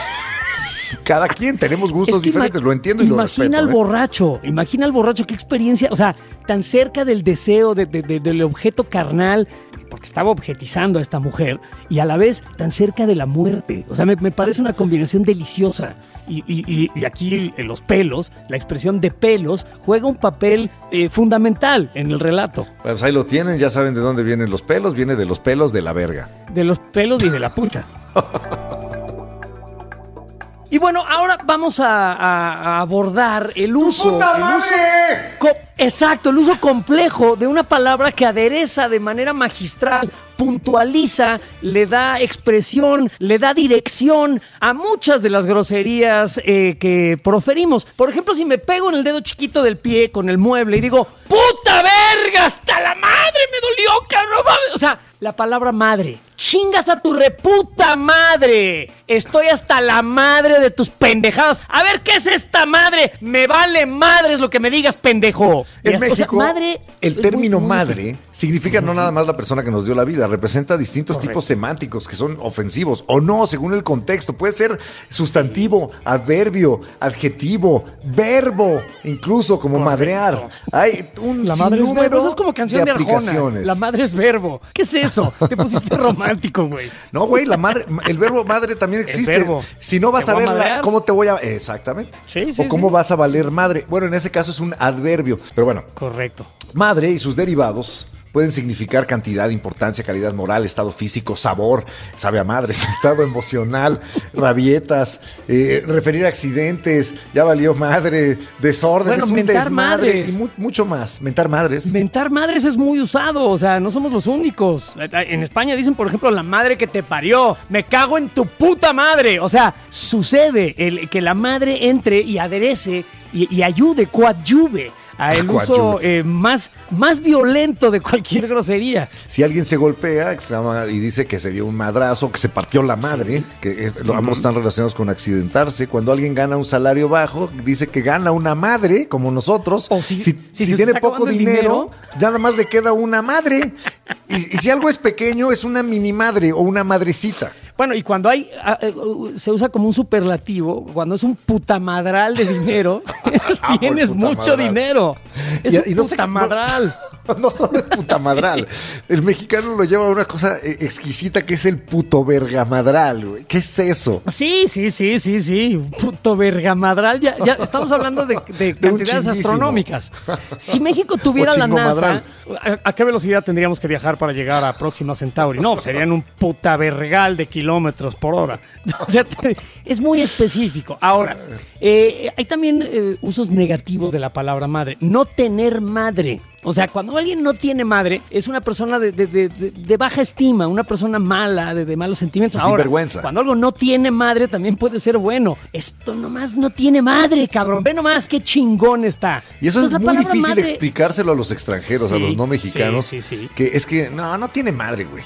cada quien tenemos gustos Es que diferentes, lo entiendo y lo Imagina respeto. al ¿eh? borracho, imagina al borracho, qué experiencia, o sea, tan cerca del deseo, de- de- de- del objeto carnal, porque estaba objetizando a esta mujer, y a la vez tan cerca de la muerte. O sea, me, me parece una combinación deliciosa. Y, y- y- y aquí en los pelos, la expresión de pelos, juega un papel eh, fundamental en el relato. Pues ahí lo tienen, ya saben de dónde vienen los pelos, viene de los pelos de la verga. De los pelos y de la pucha. Y bueno, ahora vamos a, a- a abordar el uso. el uso exacto, el uso complejo de una palabra que adereza de manera magistral, puntualiza, le da expresión, le da dirección a muchas de las groserías eh, que proferimos. Por ejemplo, si me pego en el dedo chiquito del pie con el mueble y digo, ¡puta verga! ¡Hasta la madre me dolió, cabrón! mames". O sea, la palabra madre. Chingas a tu reputa madre. Estoy hasta la madre de tus pendejadas. A ver, ¿qué es esta madre? Me vale madre es lo que me digas, pendejo. En O sea, México, madre el muy- término muy madre significa no nada más la persona que nos dio la vida, representa distintos Correcto. tipos semánticos que son ofensivos o no, según el contexto. Puede ser sustantivo, adverbio, adjetivo, verbo, incluso como madrear. Hay un La madre es verbo. Eso es como canción de, Arjona. aplicaciones. La madre es verbo. ¿Qué es eso? Te pusiste romántico, güey. No, güey, la madre, el verbo madre también existe. verbo. Si no vas ¿Te a voy a? ¿cómo te voy a...? Exactamente. Sí, sí, o cómo sí. vas a valer madre. Bueno, en ese caso es un adverbio. Pero bueno, Correcto. Madre y sus derivados pueden significar cantidad, importancia, calidad moral, estado físico, sabor, sabe a madres, estado emocional, rabietas, eh, referir a accidentes, ya valió madre, desorden, Bueno, es un mentar desmadre madres. y mu- mucho más. Mentar madres. Mentar madres es muy usado, o sea, no somos los únicos. En España dicen, por ejemplo, la madre que te parió, me cago en tu puta madre. O sea, sucede el, que la madre entre y aderece y, y ayude, coadyuve a el uso eh, más, más violento de cualquier grosería. Si alguien se golpea, exclama y dice que se dio un madrazo, que se partió la madre, que es- lo- ambos están relacionados con accidentarse. Cuando alguien gana un salario bajo, dice que gana una madre, como nosotros. O si- si, si si se tiene poco dinero, nada más le queda una madre. Y, y si algo es pequeño, es una mini madre o una madrecita. Bueno, y cuando hay, ah, eh, se usa como un superlativo, cuando es un putamadral de dinero, el tienes mucho dinero. Es Y- un y no sé- putamadral. No solo es putamadral. El mexicano lo lleva a una cosa eh, exquisita que es el puto vergamadral, güey. ¿Qué es eso? Sí, sí, sí, sí, sí. Puto vergamadral. Ya, ya estamos hablando de, cantidades astronómicas. Si México tuviera la. NASA, ¿a, a qué velocidad tendríamos que viajar para llegar a Próxima Centauri? No, serían un puta vergal de kilómetros por hora. O sea, te- es muy específico. Ahora, eh, hay también eh, usos negativos de la palabra madre. No tener madre. O sea, cuando alguien no tiene madre, es una persona de, de- de- de- de baja estima, una persona mala, de, malos sentimientos. Sin Ahora, vergüenza. Cuando algo no tiene madre, también puede ser bueno. Esto nomás no tiene madre, cabrón. Ve nomás qué chingón está. Y eso Entonces, es muy difícil madre- explicárselo a los extranjeros, a los no mexicanos. sí, sí, sí. Que es que no, no tiene madre, güey.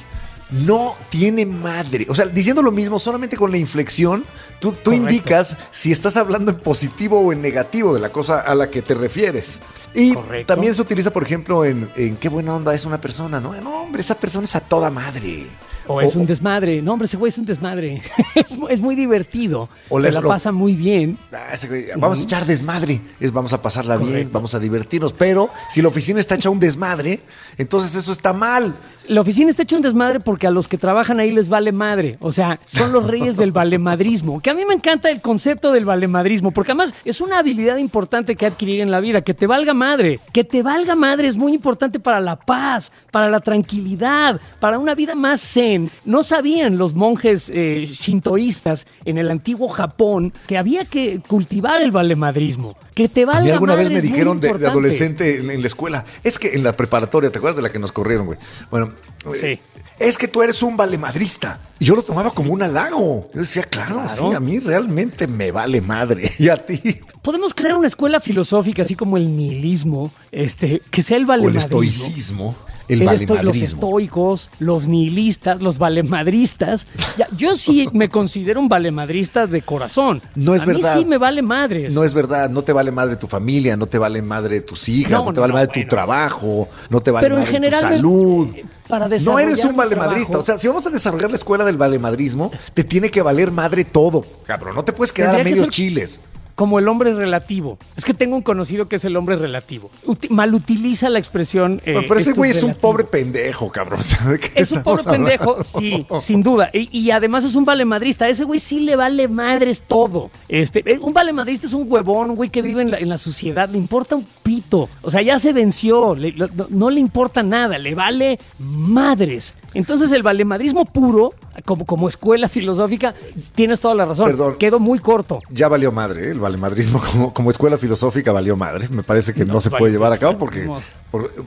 No tiene madre. O sea, diciendo lo mismo, solamente con la inflexión, tú, indicas si estás hablando en positivo o en negativo de la cosa a la que te refieres. Y Correcto. también se utiliza, por ejemplo, en, en qué buena onda es una persona, ¿no? No, hombre, esa persona es a toda madre. O es un desmadre. No, hombre, ese güey es un desmadre. es, mu- es muy divertido. O Se la lo- pasa muy bien. Ah, ese güey, Vamos a echar desmadre, es, vamos a pasarla bien, vamos a divertirnos, pero si la oficina está hecha un desmadre, entonces eso está mal. La oficina está hecho un desmadre porque a los que trabajan ahí les vale madre. O sea, son los reyes del valemadrismo. Que a mí me encanta el concepto del valemadrismo, porque además es una habilidad importante que adquirir en la vida. Que te valga madre. Que te valga madre es muy importante para la paz, para la tranquilidad, para una vida más zen. No sabían los monjes eh, shintoístas en el antiguo Japón que había que cultivar el valemadrismo. Que te valga A mí alguna vez me dijeron de, adolescente en, en la escuela, es que en la preparatoria, ¿te acuerdas de la que nos corrieron, güey? Bueno, Sí. eh, es que tú eres un valemadrista. Y yo lo tomaba como un halago. Yo decía, claro, Claro. sí, a mí realmente me vale madre. Y a ti. Podemos crear una escuela filosófica, así como el nihilismo, este, que sea el O el valemadrismo. estoicismo, el El esto- los estoicos, los nihilistas, los valemadristas. Ya, yo sí me considero un valemadrista de corazón. No es a verdad. mí sí me vale madres. No es verdad, no te vale madre tu familia, no te vale madre tus hijas, no, No, te vale no, madre bueno. tu trabajo, no te vale Pero en madre general, tu salud. eh, para no eres un valemadrista. O sea, si vamos a desarrollar la escuela del valemadrismo, te tiene que valer madre todo, cabrón. No te puedes quedar Tendría a que medios ser- chiles. Como el hombre relativo. Es que tengo un conocido que es el hombre relativo. Uti- malutiliza la expresión. eh, Bueno, pero ese güey es un pobre pendejo, cabrón. O sea, ¿de qué Es un pobre pendejo, sí, sin duda. Y, y además es un valemadrista. Ese güey sí le vale madres todo. Este, eh, un valemadrista es un huevón, un güey que vive en la, en la sociedad. Le importa un pito. O sea, ya se venció. le- lo- no, no le importa nada. Le vale madres. Entonces el valemadrismo puro, como, como escuela filosófica, tienes toda la razón. Perdón. Quedó muy corto. Ya valió madre, ¿eh? el valemadrismo como, como escuela filosófica valió madre. Me parece que no, No, se vale, puede llevar a cabo porque.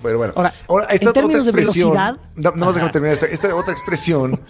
pero bueno. Ahora, esta en otra términos de expresión. velocidad- No, nada más déjame terminar esta, esta otra expresión.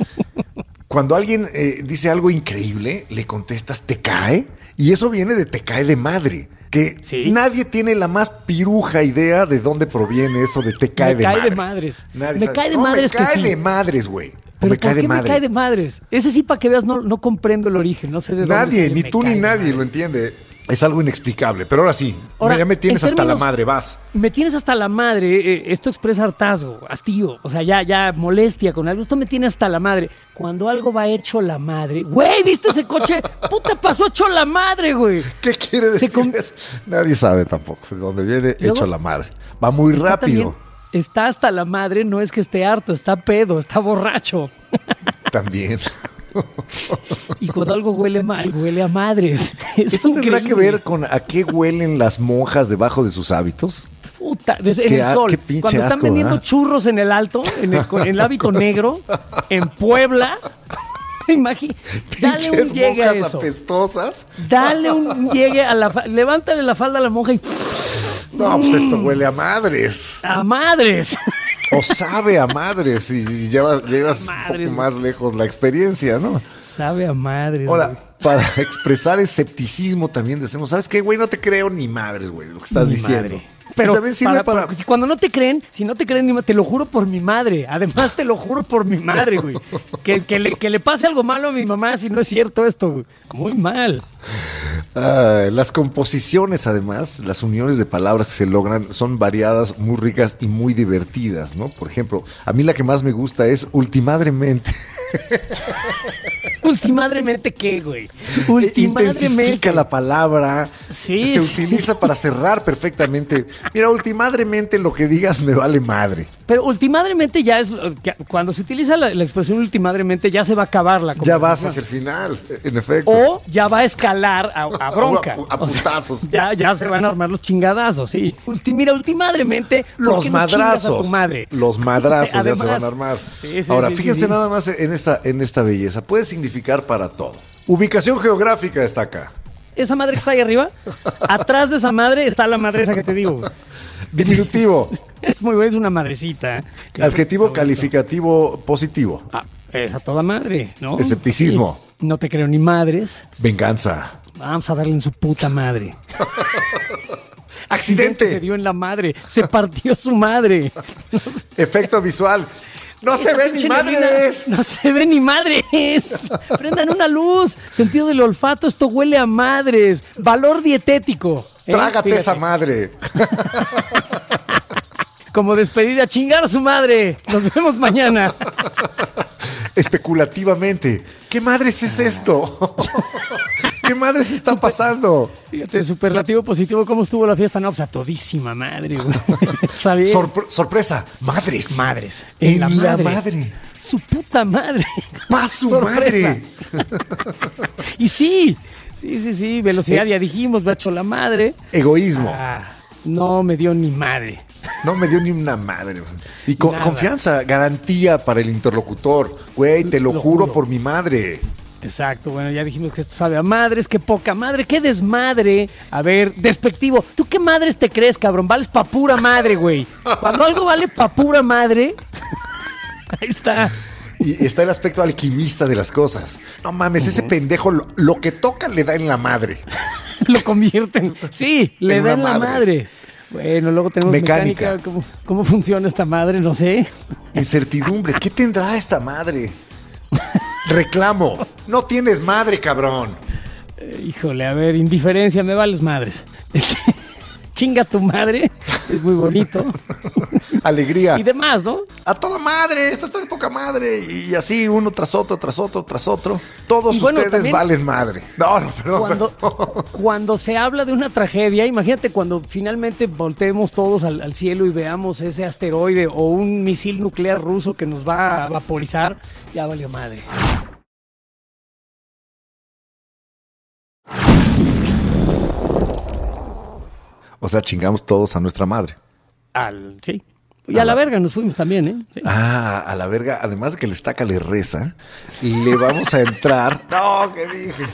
cuando alguien eh, dice algo increíble, le contestas, ¿te cae? Y eso viene de te cae de madre. Que Sí. nadie tiene la más piruja idea de dónde proviene eso de te cae Me de cae madre. de madres. Nadie Me sabe. cae de No, madres Me que cae sí. de madres, güey. Pero me cae ¿por de qué madre. me cae de madres? Ese sí, para que veas, no, no comprendo el origen. No sé de dónde Nadie, ni tú ni nadie lo entiende. Es algo inexplicable. Pero ahora sí, Ahora, ya me tienes en hasta la madre, vas. Me tienes hasta la madre. eh, esto expresa hartazgo, hastío. O sea, ya, ya molestia con algo. Esto me tiene hasta la madre. Cuando algo va hecho la madre. Güey, ¿viste ese coche? Puta, pasó hecho la madre, güey. ¿Qué quiere decir eso? Nadie sabe tampoco de dónde viene Luego- hecho la madre. Va muy Está rápido. también- está hasta la madre, no es que esté harto, está pedo, está borracho. También. Y cuando algo huele mal, huele a madres. Es ¿Esto tendrá que ver con a qué huelen las monjas debajo de sus hábitos? Puta, en Qué el sol. Cuando están asco, vendiendo ¿verdad? churros en el alto, en el, hábito negro, en Puebla. Imagínate, dale un llegue a eso. apestosas. Dale un llegue a la levántale la falda a la monja y No, pues esto huele a madres. a madres. O sabe a madres. Y, llevas, llevas un poco más lejos la experiencia, ¿no? Sabe a madres. Ahora, güey. para expresar escepticismo también decimos, ¿sabes qué, güey? No te creo ni madres, güey, lo que estás diciendo. madre. Pero también sirve para... para- cuando no te creen, si no te creen, te lo juro por mi madre. Además, te lo juro por mi madre, güey. Que, que le, que le pase algo malo a mi mamá si no es cierto esto, güey. Muy mal. Ah, las composiciones, además, las uniones de palabras que se logran son variadas, muy ricas y muy divertidas, ¿no? Por ejemplo, a mí la que más me gusta es ultimadremente. Ultimadremente, ¿qué, güey? Intensifica Ultimadremente. la palabra. Sí, Se sí. utiliza para cerrar perfectamente. Mira, ultimadremente lo que digas me vale madre. Pero ultimadremente ya es. que- Cuando se utiliza la, la expresión ultimadremente, ya se va a acabar la Ya vas hacia el final, en efecto. O ya va a escalar a, a bronca. A- a O sea, putazos. ya, ya se van a armar los chingadazos, sí. Ulti- mira, ultimadremente. ¿por Los no madrazos. A tu madre? Los madrazos ya se van a armar. sí, sí, Ahora, sí, fíjense nada más en esta, en esta belleza. Puede significar para todo. Ubicación geográfica está acá. Esa madre que está ahí arriba, atrás de esa madre está la madre esa que te digo. Diminutivo. Es muy buena, es una madrecita. Adjetivo calificativo positivo. Ah, es a toda madre, ¿no? Escepticismo. Sí. No te creo ni madres. Venganza. Vamos a darle en su puta madre. Se Accidente. dio en la madre. Se partió su madre. Efecto visual. No se ve ni madres. No se ve ni madres. Prendan una luz. Sentido del olfato, esto huele a madres. Valor dietético. ¿eh? Trágate Fíjate, esa madre. Como despedida, chingar a su madre. Nos vemos mañana. especulativamente. ¿Qué madres es esto? ¿Qué madres está pasando? Fíjate, superlativo positivo, ¿cómo estuvo la fiesta? No, pues a todísima madre, güey. Está bien. Sorpre- sorpresa, madres. Madres. En la madre. Su puta madre. Más su Sorpresa. madre. Y sí, sí, sí, sí, velocidad, Eh. ya dijimos, hecho la madre. Egoísmo. Ah, no me dio ni madre. No me dio ni una madre. Y con, confianza, garantía para el interlocutor. Güey, te lo, Lo juro, juro. por mi madre. Exacto, bueno, ya dijimos que esto sabe a madres, qué poca madre, qué desmadre. A ver, despectivo. ¿Tú qué madres te crees, cabrón? Vales pa' pura madre, güey. Cuando algo vale pa' pura madre, ahí está. Y está el aspecto alquimista de las cosas. No mames, ese pendejo lo, lo que toca le da en la madre. Lo convierten. Sí, le En dan una la madre. madre. Bueno, luego tenemos Mecánica. mecánica. ¿Cómo, ¿Cómo funciona esta madre? No sé. Incertidumbre. ¿Qué tendrá esta madre? Reclamo. No tienes madre, cabrón. Eh, híjole, a ver, indiferencia, me vales madres. Este, chinga tu madre, es muy bonito. Alegría. Y demás, ¿no? A toda madre, esto está de poca madre. Y así, uno tras otro, tras otro, tras otro. Todos bueno, ustedes también- valen madre. No, no, perdón. Cuando, cuando se habla de una tragedia, imagínate cuando finalmente volteemos todos al, al cielo y veamos ese asteroide o un misil nuclear ruso que nos va a vaporizar, ya valió madre. O sea, chingamos todos a nuestra madre. Al, sí. Y a la verga nos fuimos también, ¿eh? Sí. Ah, a la verga, además de que el estaca le reza, le vamos a entrar. no, ¿qué dije?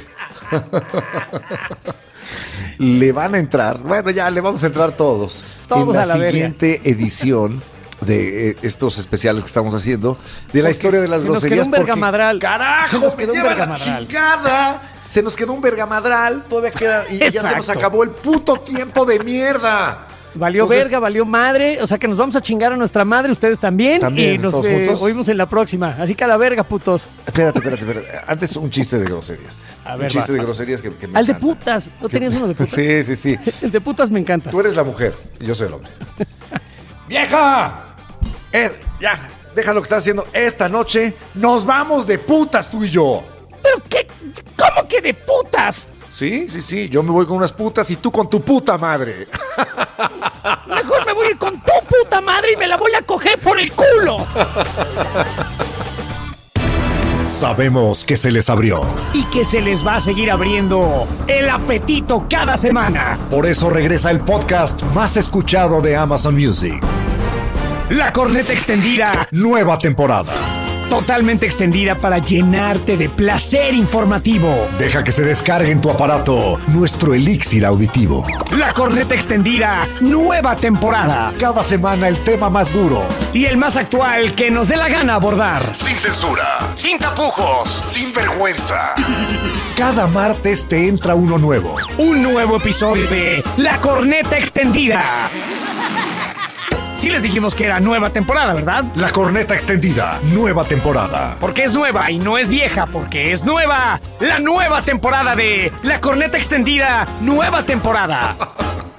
le van a entrar. Bueno, ya le vamos a entrar todos. Todos en la, a la verga. siguiente edición de eh, estos especiales que estamos haciendo de la Porque historia de las se nos groserías. quedó un porque, ¡Carajo! nos ¡Me un lleva la chingada! Se nos quedó un vergamadral, todavía queda y ya se nos acabó el puto tiempo de mierda. Valió Entonces- verga, valió madre. O sea que nos vamos a chingar a nuestra madre, ustedes también. También, y nos eh, oímos en la próxima. Así que a la verga, putos. Espérate, espérate, espérate. Antes un chiste de groserías. A un ver, chiste va. de groserías que, que me Al de putas. ¿No tenías uno de putas? Sí, sí, sí. El de putas me encanta. Tú eres la mujer y yo soy el hombre. ¡Vieja! Eh, ya, deja lo que estás haciendo. Esta noche nos vamos de putas tú y yo. ¿Pero qué? ¿Cómo que de putas? Sí, sí, sí. Yo me voy con unas putas y tú con tu puta madre. Mejor me voy a ir con tu puta madre y me la voy a coger por el culo. Sabemos que se les abrió. Y que se les va a seguir abriendo el apetito cada semana. Por eso regresa el podcast más escuchado de Amazon Music. La corneta extendida, Nueva temporada. Totalmente extendida para llenarte de placer informativo. Deja que se descargue en tu aparato nuestro elixir auditivo. La corneta extendida, nueva temporada. Cada semana el tema más duro. Y el más actual que nos dé la gana abordar. Sin censura. Sin tapujos. Sin vergüenza. Cada martes te entra uno nuevo. Un nuevo episodio de La corneta extendida. Sí les dijimos que era nueva temporada, ¿verdad? La corneta extendida. Nueva temporada. Porque es nueva y no es vieja, porque es nueva. La nueva temporada de La corneta extendida, nueva temporada.